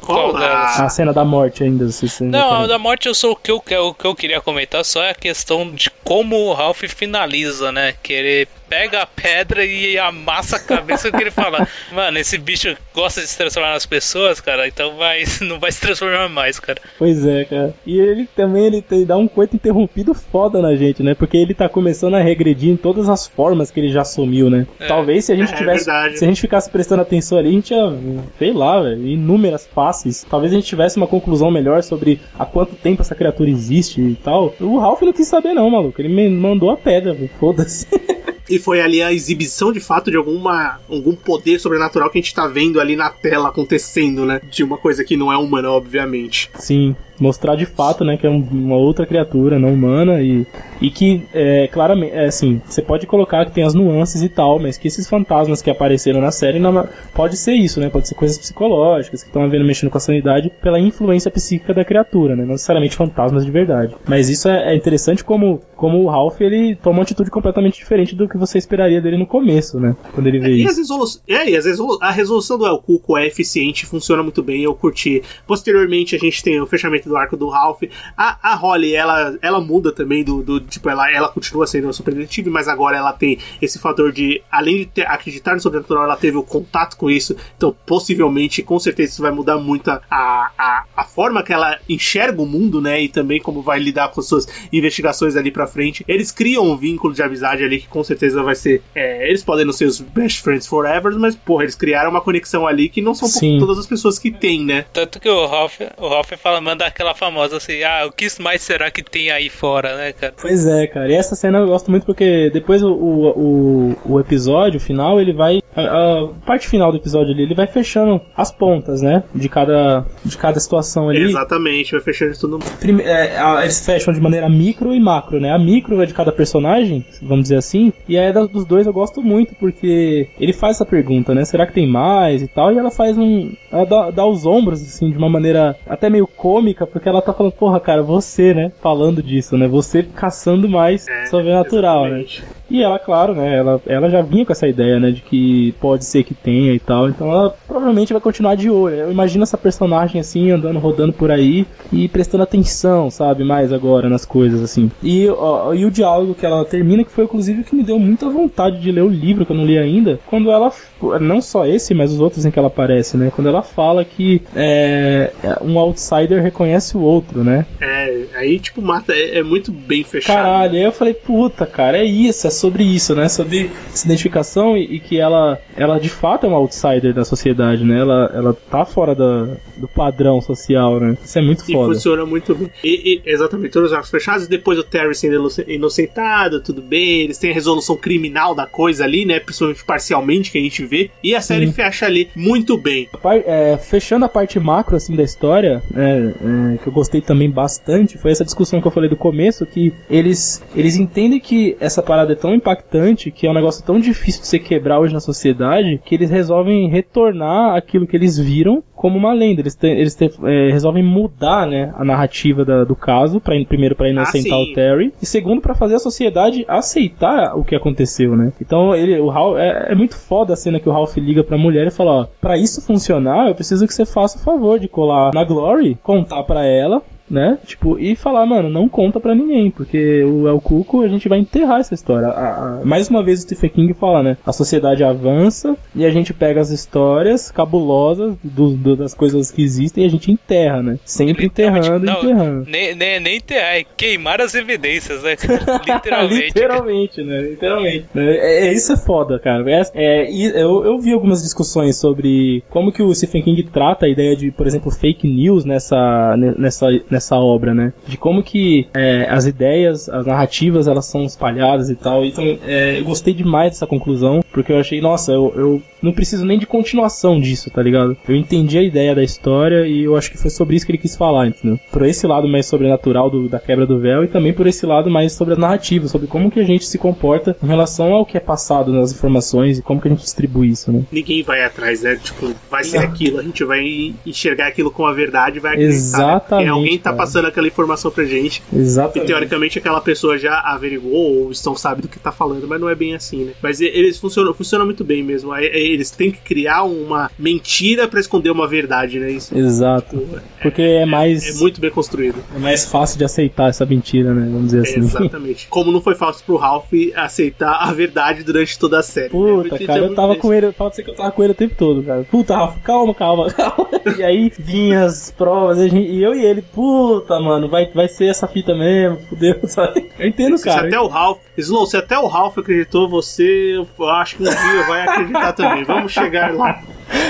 Qual a... a cena da morte ainda. Se vocês não, querem... a da morte eu sou o que eu, o que eu queria comentar só é a questão de como o Ralph finaliza, né? Querer pega a pedra e amassa a cabeça que ele fala, mano, esse bicho gosta de se transformar nas pessoas, cara, então vai, não vai se transformar mais, cara. Pois é, cara. E ele também ele tem, dá um coito interrompido foda na gente, né? Porque ele tá começando a regredir em todas as formas que ele já assumiu, né? É. Talvez se a gente é, tivesse. É se a gente ficasse prestando atenção ali, a gente ia, sei lá, velho, inúmeras faces. Talvez a gente tivesse uma conclusão melhor sobre há quanto tempo essa criatura existe e tal. O Ralph não quis saber, não, maluco. Ele me mandou a pedra, foda-se. E foi ali a exibição de fato de alguma algum poder sobrenatural que a gente tá vendo ali na tela acontecendo, né? De uma coisa que não é humana, obviamente. Sim mostrar de fato, né, que é uma outra criatura não humana e, e que, é, claramente, é, assim, você pode colocar que tem as nuances e tal, mas que esses fantasmas que apareceram na série não, pode ser isso, né, pode ser coisas psicológicas que estão havendo mexendo com a sanidade pela influência psíquica da criatura, né, não necessariamente fantasmas de verdade. Mas isso é, é interessante como, como o Ralph, ele toma uma atitude completamente diferente do que você esperaria dele no começo, né, quando ele vê é, isso. Resolu é, e resolu a resolução do El Cuco é eficiente, funciona muito bem, eu curti. Posteriormente a gente tem o fechamento do arco do Ralph. A, a Holly, ela, ela muda também do, do tipo, ela, ela continua sendo uma super detetive, mas agora ela tem esse fator de, além de ter, acreditar no sobrenatural, ela teve o contato com isso. Então, possivelmente, com certeza, isso vai mudar muito a, a, a forma que ela enxerga o mundo, né? E também como vai lidar com as suas investigações ali pra frente. Eles criam um vínculo de amizade ali que com certeza vai ser. É, eles podem não ser os best friends forever, mas, porra, eles criaram uma conexão ali que não são todas as pessoas que têm, né? Tanto que o Ralph, o Ralph fala, manda aquela famosa assim, ah, o que mais será que tem aí fora, né, cara? Pois é, cara. E essa cena eu gosto muito porque depois o, o, o episódio final, ele vai. A, a, parte final do episódio ali, ele vai fechando as pontas, né? De cada, de cada situação ali. Exatamente, vai fechando isso tudo. Prime é, a, eles fecham de maneira micro e macro, né? A micro é de cada personagem, vamos dizer assim. E a dos dois eu gosto muito porque ele faz essa pergunta, né? Será que tem mais e tal? E ela faz um. Ela dá, dá os ombros, assim, de uma maneira até meio cômica, porque ela tá falando, porra, cara, você, né, falando disso, né, você caçando mais é, sobrenatural, né. exatamente. né. E ela, claro, né, ela, ela já vinha com essa ideia, né, de que pode ser que tenha e tal, então ela provavelmente vai continuar de olho. Eu imagino essa personagem assim, andando, rodando por aí e prestando atenção, sabe, mais agora nas coisas, assim. E, ó, e o diálogo que ela termina, que foi inclusive que me deu muita vontade de ler o livro, que eu não li ainda, quando ela, não só esse, mas os outros em que ela aparece, né, quando ela fala que é, um outsider reconhece o outro, né? É, aí, tipo, mata, é, é muito bem fechado. Caralho, aí eu falei, puta, cara, é isso, é sobre isso, né? Sobre essa identificação e, e, que ela, ela de fato é uma outsider da sociedade, né? Ela, ela tá fora da, do padrão social, né? Isso é muito foda. E funciona muito bem. E, e exatamente, todos os arcos fechados, depois o Terry sendo inocentado, tudo bem, eles têm a resolução criminal da coisa ali, né? Principalmente parcialmente que a gente vê, e a série Sim. fecha ali muito bem. É, fechando a parte macro, assim, da história, é, é, que eu gostei também bastante, foi essa discussão que eu falei do começo, que eles, eles entendem que essa parada é tão impactante, que é um negócio tão difícil de se quebrar hoje na sociedade, que eles resolvem retornar aquilo que eles viram como uma lenda. Eles, te, eles te, é, resolvem mudar né, a narrativa da, do caso, pra, primeiro para inocentar ah, o Terry, e segundo para fazer a sociedade aceitar o que aconteceu, né? Então ele, o Ralph, é, é, muito foda a cena que o Ralph liga pra mulher e fala: ó, pra isso funcionar, eu preciso que você faça o favor de colar na Glory, contar para ela né? Tipo, e falar, mano, não conta pra ninguém, porque o El Cuco a gente vai enterrar essa história. A, a, mais uma vez o Stephen King fala, né? A sociedade avança e a gente pega as histórias cabulosas do, do, das coisas que existem e a gente enterra, né? Sempre enterrando e enterrando. Nem, nem, nem enterrar, é queimar as evidências, né? Literalmente. Literalmente, né? Literalmente. É, é, isso é foda, cara. É, é, eu, eu vi algumas discussões sobre como que o Stephen King trata a ideia de, por exemplo, fake news nessa, nessa, nessa obra, né? De como que é, as ideias, as narrativas, elas são espalhadas e tal. Então, é, eu gostei demais dessa conclusão, porque eu achei, nossa, eu, eu não preciso nem de continuação disso, tá ligado? Eu entendi a ideia da história e eu acho que foi sobre isso que ele quis falar, entendeu? Por esse lado mais sobrenatural do, da quebra do véu e também por esse lado mais sobre as narrativas, sobre como que a gente se comporta em relação ao que é passado nas informações e como que a gente distribui isso, né? Ninguém vai atrás, né? Tipo, vai ser aquilo, a gente vai enxergar aquilo com a verdade vai acreditar. Exatamente. Né? alguém tá cara. passando aquela informação pra gente. Exatamente. E teoricamente aquela pessoa já averiguou ou estão sabe do que tá falando, mas não é bem assim, né? Mas eles funcionam, funcionam muito bem mesmo. Eles têm que criar uma mentira para esconder uma verdade, né? Isso, Exato. Tipo, Porque é, é mais. É, é, muito bem construído. É mais fácil de aceitar essa mentira, né? Vamos dizer assim. Exatamente. Como não foi fácil pro Ralph aceitar a verdade durante toda a série. Né? Puta, né? cara, eu tava com ele. Pra você que eu tava com ele o tempo todo, cara. Puta, Ralph, calma, calma, calma. e aí vinha as provas, e, gente, e eu e ele, puta, mano, vai, vai ser essa fita mesmo, fudeu, sabe? Eu entendo, cara. Se até o Ralph. Slow, se até o Ralph acreditou, você eu acho que um dia vai acreditar também. Vamos chegar lá.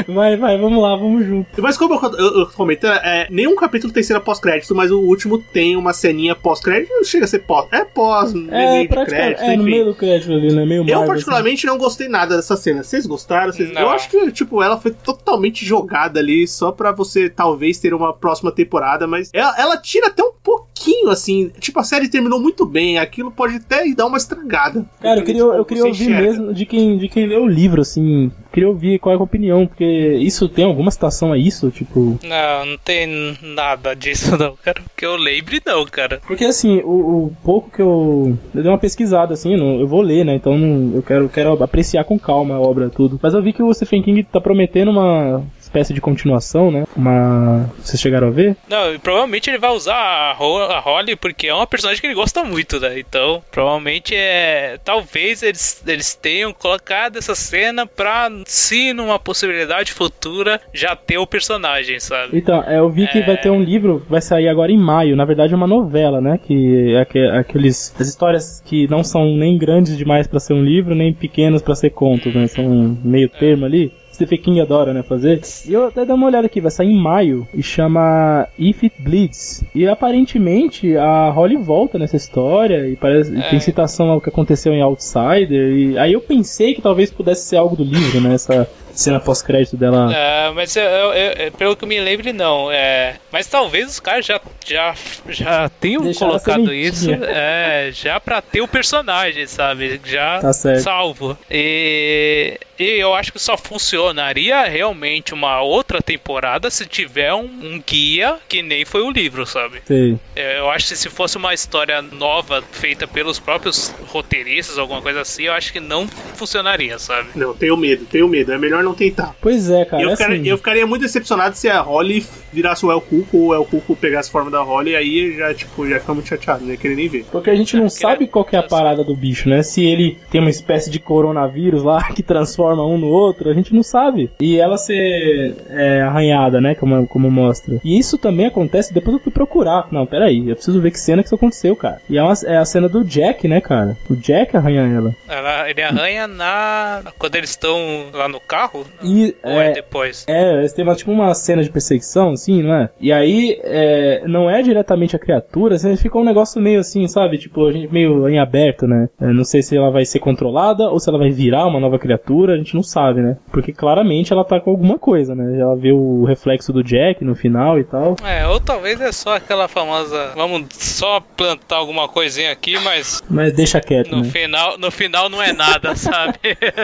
Vai, vai, vamos lá, vamos junto. Mas como eu, eu, eu comentei, é, nenhum capítulo tem cena pós-crédito, mas o último tem uma ceninha pós-crédito. Não chega a ser pós. É pós, é, meio de crédito. É, enfim. no meio do crédito ali, né? Meio Eu, particularmente, assim. não gostei nada dessa cena. Vocês gostaram? Vocês... Eu acho que, tipo, ela foi totalmente jogada ali só pra você talvez ter uma próxima temporada, mas ela, ela tira até um pouquinho, assim. Tipo, a série terminou muito bem. Aquilo pode até dar uma estragada. Cara, eu queria, eu queria ouvir enxerga. mesmo de quem, de quem lê o livro, assim. Queria ouvir qual é a opinião porque isso tem alguma citação a isso, tipo. Não, não tem nada disso, não, cara. Que eu lembre, não, cara. Porque assim, o, o pouco que eu. Eu dei uma pesquisada, assim, não, eu vou ler, né? Então não, eu quero, quero apreciar com calma a obra, tudo. Mas eu vi que o Stephen King tá prometendo uma espécie de continuação, né? Uma. Vocês chegaram a ver? Não, provavelmente ele vai usar a, Ho a Holly porque é uma personagem que ele gosta muito, né? Então, provavelmente é. Talvez eles, eles tenham colocado essa cena pra, se numa possibilidade futura, já ter o personagem, sabe? Então, eu vi que é... vai ter um livro, vai sair agora em maio. Na verdade, é uma novela, né? Que é aqueles. As histórias que não são nem grandes demais para ser um livro, nem pequenas para ser contos, né? São meio termo ali. Stephen King adora, né, fazer. E eu até dei uma olhada aqui, vai sair em maio e chama If It Bleeds. E aparentemente a Holly volta nessa história e parece é. tem citação ao que aconteceu em Outsider. E aí eu pensei que talvez pudesse ser algo do livro, né, essa cena pós-crédito dela. É, mas eu, eu, eu, pelo que eu me lembro, não. É, mas talvez os caras já, já, já tenham Deixaram colocado isso é, já pra ter o personagem, sabe? Já tá salvo. E, e eu acho que só funcionaria realmente uma outra temporada se tiver um, um guia que nem foi o livro, sabe? Sim. É, eu acho que se fosse uma história nova feita pelos próprios roteiristas, alguma coisa assim, eu acho que não funcionaria, sabe? Não, tenho medo, tenho medo. É melhor não tentar. Pois é, cara. Eu, é ficaria, assim... eu ficaria muito decepcionado se a Holly virasse o El Cuco ou o El Cuco pegasse a forma da Holly, aí já, tipo, já fica muito chateado, né? Queria nem ver. Porque a gente não é, sabe qual é a parada do bicho, né? Se ele tem uma espécie de coronavírus lá que transforma um no outro, a gente não sabe. E ela ser é, arranhada, né? Como, como mostra. E isso também acontece, depois eu fui procurar. Não, peraí, eu preciso ver que cena que isso aconteceu, cara. E é, uma, é a cena do Jack, né, cara? O Jack arranha ela. ela ele arranha na. Quando eles estão lá no carro? E, Ou é, é, depois? É, eles têm uma, tipo uma cena de perseguição, assim, não é? E aí, é, não é diretamente a criatura, assim, fica um negócio meio assim, sabe? Tipo, a gente meio em aberto, né? Não sei se ela vai ser controlada ou se ela vai virar uma nova criatura, a gente não sabe, né? Porque claramente ela tá com alguma coisa, né? Ela vê o reflexo do Jack no final e tal. É, ou talvez é só aquela famosa. Vamos só plantar alguma coisinha aqui, mas. Mas deixa quieto. No, né? final, no final não é nada, sabe?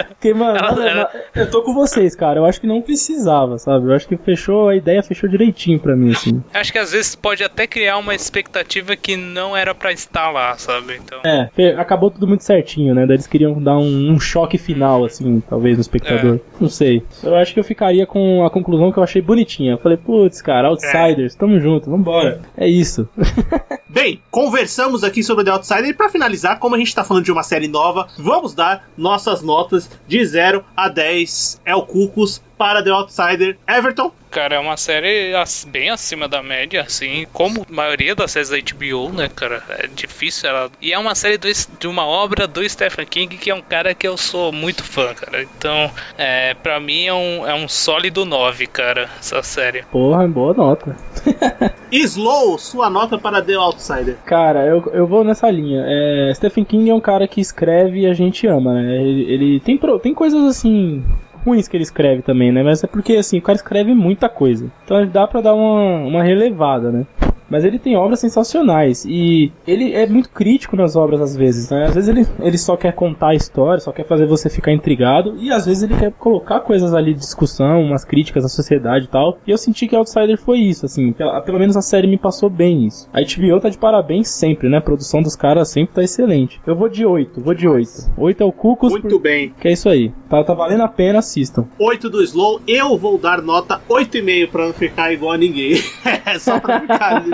Porque, mano, ela, ela... eu tô com vocês, cara. Eu acho que não precisava, sabe? Eu acho que fechou, a ideia fechou direitinho pra mim, assim. Acho que às vezes pode até criar uma expectativa que não era pra estar lá, sabe? Então... É, acabou tudo muito certinho, né? Daí eles queriam dar um, um choque final, assim, talvez. Talvez, no espectador. Não sei. Eu acho que eu ficaria com a conclusão que eu achei bonitinha. Eu falei, putz, cara, Outsiders, tamo junto, vambora. É isso. Bem, conversamos aqui sobre The Outsider e pra finalizar, como a gente tá falando de uma série nova, vamos dar nossas notas de 0 a 10 El Cucos para The Outsider. Everton, Cara, é uma série bem acima da média, assim, como a maioria das séries da HBO, né, cara? É difícil ela. E é uma série do, de uma obra do Stephen King, que é um cara que eu sou muito fã, cara. Então, é, pra mim é um, é um sólido 9, cara, essa série. Porra, boa nota. Slow, sua nota para The Outsider. Cara, eu, eu vou nessa linha. É, Stephen King é um cara que escreve e a gente ama, né? Ele, ele tem, pro- tem coisas assim ruins que ele escreve também, né? Mas é porque assim, o cara escreve muita coisa. Então dá pra dar uma, uma relevada, né? Mas ele tem obras sensacionais e ele é muito crítico nas obras às vezes, né? Às vezes ele, ele só quer contar a história, só quer fazer você ficar intrigado e às vezes ele quer colocar coisas ali de discussão, umas críticas à sociedade e tal. E eu senti que Outsider foi isso, assim, pela- pelo menos a série me passou bem isso. A HBO tá de parabéns sempre, né? A produção dos caras sempre tá excelente. Eu vou de 8, vou de 8. 8 é o Cucos, Muito bem. que é isso aí. Tá, tá valendo a pena, assistam. 8 do Slow, eu vou dar nota 8,5 pra não ficar igual a ninguém. Só pra ficar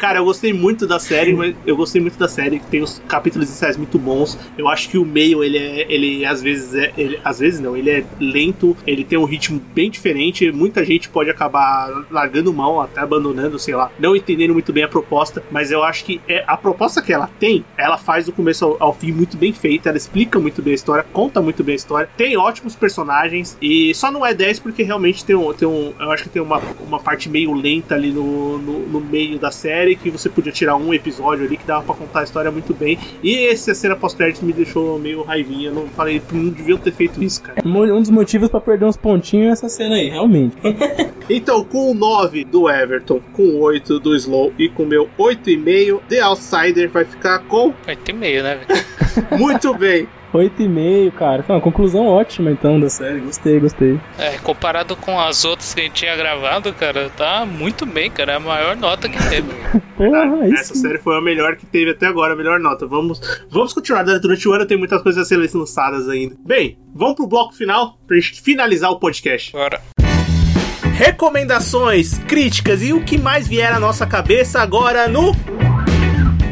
Cara, eu gostei muito da série, mas eu gostei muito da série, tem os capítulos iniciais muito bons. Eu acho que o meio, ele é, ele às vezes é, ele, às vezes não, ele é lento, ele tem um ritmo bem diferente, muita gente pode acabar largando mão, até abandonando, sei lá, não entendendo muito bem a proposta, mas eu acho que é, a proposta que ela tem, ela faz do começo ao, ao fim muito bem feita, ela explica muito bem a história, conta muito bem a história, tem ótimos personagens e só não é 10 porque realmente tem um, tem um eu acho que tem uma, uma parte meio lenta ali no, no, no meio da série que você podia tirar um episódio ali que dava pra contar a história muito bem. E essa cena pós-crédito me deixou meio raivinha, não falei, não deviam ter feito isso, cara. Mo- Um dos motivos pra perder uns pontinhos é essa cena aí, realmente. Então, com o 9 do Everton, com o 8 do Slow e com o meu 8,5, The Outsider vai ficar com 8,5, né, velho? muito bem. 8,5, cara. Foi uma conclusão ótima então da série. Gostei, gostei. É, comparado com as outras que a gente tinha gravado, cara, tá muito bem, cara. É a maior nota que teve. Porra, aí Essa série foi a melhor que teve até agora, a melhor nota. Vamos, vamos continuar durante o ano, tem muitas coisas a serem lançadas ainda. Bem, vamos pro bloco final pra gente finalizar o podcast. Agora. Recomendações, críticas e o que mais vier à nossa cabeça agora no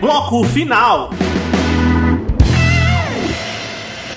bloco final.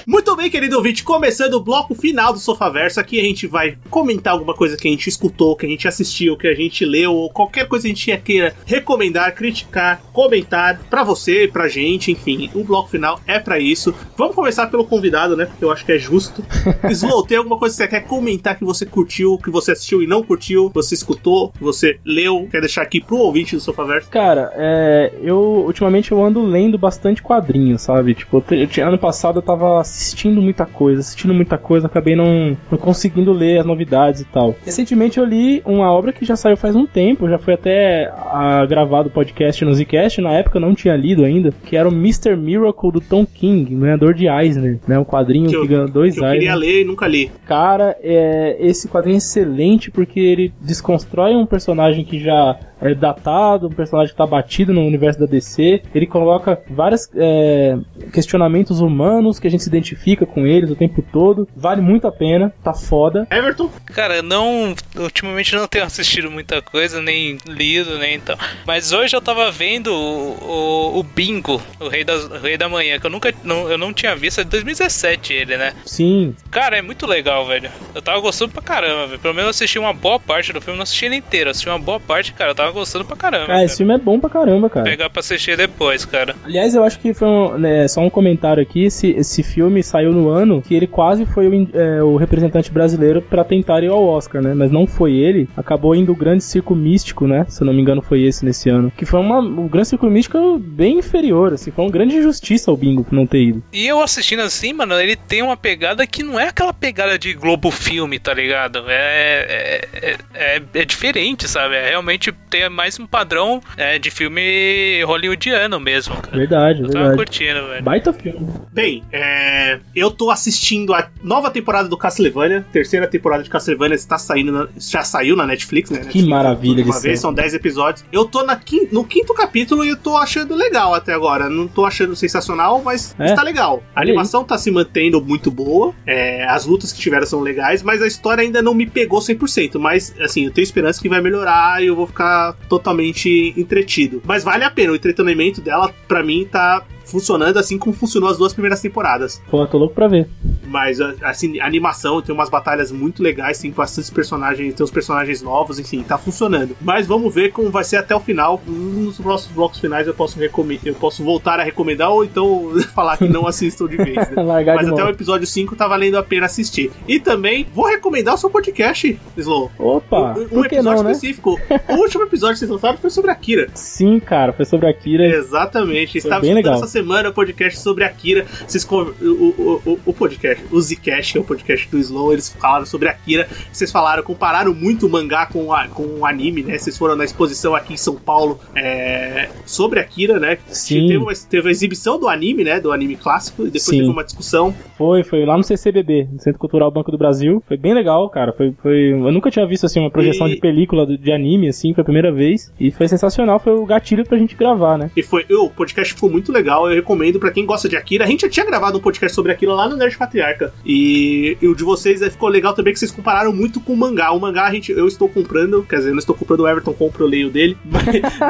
Muito bem, querido ouvinte, começando o bloco final do Sofaverso, aqui a gente vai comentar alguma coisa que a gente escutou, que a gente assistiu, que a gente leu, ou qualquer coisa que a gente queira recomendar, criticar, comentar pra você, pra gente, enfim, o bloco final é pra isso. Vamos começar pelo convidado, né, porque eu acho que é justo. Slow, tem alguma coisa que você quer comentar que você curtiu, que você assistiu e não curtiu, você escutou, que você leu, quer deixar aqui pro ouvinte do Sofaverso? Cara, é, eu ultimamente eu ando lendo bastante quadrinhos, sabe? Tipo, eu ano passado eu tava assistindo muita coisa, assistindo muita coisa, acabei não, não conseguindo ler as novidades e tal. Recentemente eu li uma obra que já saiu faz um tempo, já foi até ah, gravado o podcast no Zcast, na época eu não tinha lido ainda, que era o Mr. Miracle do Tom King, ganhador de Eisner, né? Um quadrinho que, Que eu- ganhou dois Que eu Eisner. queria ler e nunca li. Cara, é, esse quadrinho é excelente porque ele desconstrói um personagem que já é datado, um personagem que tá batido no universo da DC. Ele coloca vários é, questionamentos humanos que a gente se identifica com eles o tempo todo. Vale muito a pena, tá foda. Everton? Cara, eu não. Ultimamente não tenho assistido muita coisa, nem lido, nem então. Mas hoje eu tava vendo o, o, o Bingo, o Rei, das, o Rei da Manhã, que eu nunca. Não, eu não tinha visto, é de 2017 ele, né? Sim, Cara, é muito legal, velho. Eu tava gostando pra caramba, velho. Pelo menos eu assisti uma boa parte do filme, não assisti ele inteiro. Assisti uma boa parte, cara. Eu tava gostando pra caramba. cara, esse filme é bom pra caramba, cara. Pegar pra assistir depois, cara. Aliás, eu acho que foi um, né, só um comentário aqui. Esse, esse filme saiu no ano que ele quase foi o, é, o representante brasileiro pra tentar ir ao Oscar, né? Mas não foi ele. Acabou indo o Grande Circo Místico, né? Se eu não me engano, foi esse nesse ano. Que foi uma, o Grande Circo Místico bem inferior, assim. Foi uma grande injustiça ao Bingo por não ter ido. E eu assistindo assim, mano, ele tem uma pegada que não é aquela pegada de Globo Filme, tá ligado? É, é, é, é diferente, sabe? É realmente tem mais um padrão é, de filme hollywoodiano mesmo, cara. Verdade, Eu tava verdade. curtindo, velho. Baita filme. Bem, é, É, eu tô assistindo a nova temporada do Castlevania, terceira temporada de Castlevania está saindo, na- já saiu na Netflix, né? Que maravilha de uma vez, são 10 episódios. Eu tô na no quinto capítulo e eu tô achando legal até agora. Não tô achando sensacional, mas É? está legal. A aí. animação tá se mantendo muito boa, é, as lutas que tiveram são legais, mas a história ainda não me pegou 100%. Mas, assim, eu tenho esperança que vai melhorar e eu vou ficar totalmente entretido. Mas vale a pena, o entretenimento dela, pra mim, tá funcionando assim como funcionou as duas primeiras temporadas. Pô, tô louco pra ver. Mas assim, a animação tem umas batalhas muito legais, tem bastantes personagens, tem uns personagens novos, enfim, tá funcionando. Mas vamos ver como vai ser até o final. Nos próximos blocos finais eu posso eu posso voltar a recomendar ou então falar que não assistam de vez. né? Mas até o episódio 5 tá valendo a pena assistir. E também vou recomendar o seu podcast, Slow. Opa, um que episódio não, né? específico. O último episódio que vocês lançaram foi sobre Akira. Sim, cara, foi sobre a Kira. Exatamente. Estava bem legal. essa semana o podcast sobre Akira. Vocês o, o, o, o podcast, o Zcast, que é o podcast do Slow, eles falaram sobre Akira. Vocês falaram, compararam muito o mangá com, a, com o anime, né? Vocês foram na exposição aqui em São Paulo é, sobre Akira, né? Sim. Teve, uma, teve a exibição do anime, né? Do anime clássico, e depois Sim. teve uma discussão. Foi, foi lá no CCBB, no Centro Cultural Banco do Brasil. Foi bem legal, cara. Foi, foi... Eu nunca tinha visto assim uma projeção E- de película de anime, assim, foi a primeira vez. E foi sensacional, foi o gatilho pra gente gravar, né? E foi, o podcast ficou muito legal. Eu recomendo pra quem gosta de Akira. A gente já tinha gravado um podcast sobre Akira lá no Nerd Patriarca. E, e o de vocês eh, ficou legal também que vocês compararam muito com o mangá. O mangá a gente, eu estou comprando, quer dizer, eu não estou comprando o Everton, compro, eu leio dele. Mas,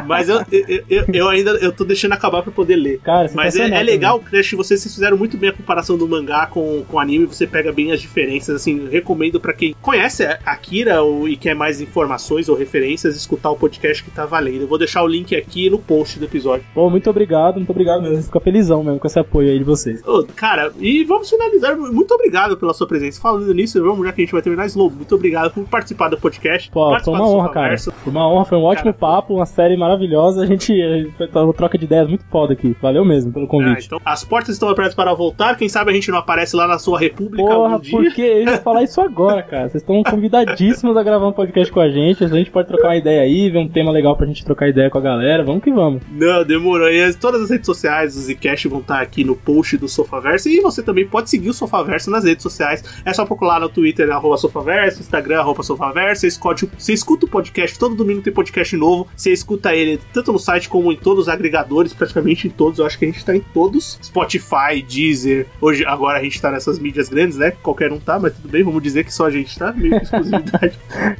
mas eu, eu, eu- eu ainda eu tô deixando acabar pra poder ler. Cara, Mas é, sensacional é legal, Crash, vocês, vocês fizeram muito bem a comparação do mangá com, com o anime, você pega bem as diferenças, assim, recomendo pra quem conhece Akira ou, e quer mais informações ou referências, escutar o podcast que tá valendo. Eu vou deixar o link aqui no post do episódio. Pô, muito obrigado, muito obrigado mesmo. Fico felizão mesmo com esse apoio aí de vocês. Ô, cara, e vamos finalizar. Muito obrigado pela sua presença. Falando nisso, vamos, já que a gente vai terminar, Slow, muito obrigado por participar do podcast. Pô, foi uma honra, cara. Foi uma honra, foi um ótimo Cara, papo, uma série maravilhosa. A gente foi uma troca de ideias muito foda aqui. Valeu mesmo pelo Ah, convite. então, as portas estão abertas para voltar. Quem sabe a gente não aparece lá na sua república Porra, dia. por que eu ia falar isso agora, cara? Vocês estão convidadíssimos a gravar um podcast com a gente. A gente pode trocar uma ideia aí, ver um tema legal pra gente trocar ideia com a galera. Vamos que vamos. Não, demorou. E as- todas as redes sociais do Zcast vão estar aqui no post do Sofaverso. E você também pode seguir o Sofaverso nas redes sociais. É só procurar no Twitter, arroba Sofaverso, Instagram, arroba Sofaverso. Você escute, você escuta o podcast, todo domingo tem podcast novo. Você escuta ele tanto no site como em todos os agregadores, praticamente em todos. Eu acho que a gente tá em todos. Spotify, Deezer. Hoje, agora a gente tá nessas mídias grandes, né? Qualquer um tá, mas tudo bem, vamos dizer que só a gente tá, meio que exclusividade.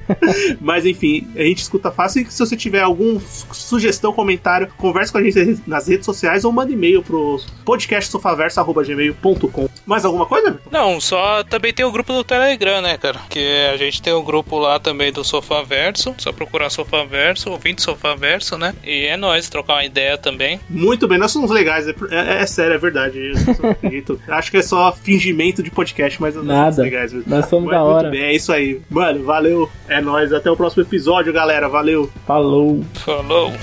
Mas enfim, a gente escuta fácil. E se você tiver alguma sugestão, comentário, converse com a gente nas redes sociais ou manda e-mail pro podcastsofaverso.gmail.com. Mais alguma coisa? Não, só também tem o grupo do Telegram, né, cara? Que a gente tem o grupo lá também do Sofaverso. Só procurar Sofaverso, ouvinte Sofaverso, né? E é nóis, trocar uma ideia também. Muito bem, nós somos legais, é, é- é sério, é verdade. Acho que é só fingimento de podcast, mas nós somos Nada. legais mesmo. Nós somos Mas da muito hora. bem, é isso aí. Mano, valeu. É nóis. Até o próximo episódio, galera. Valeu. Falou. Falou!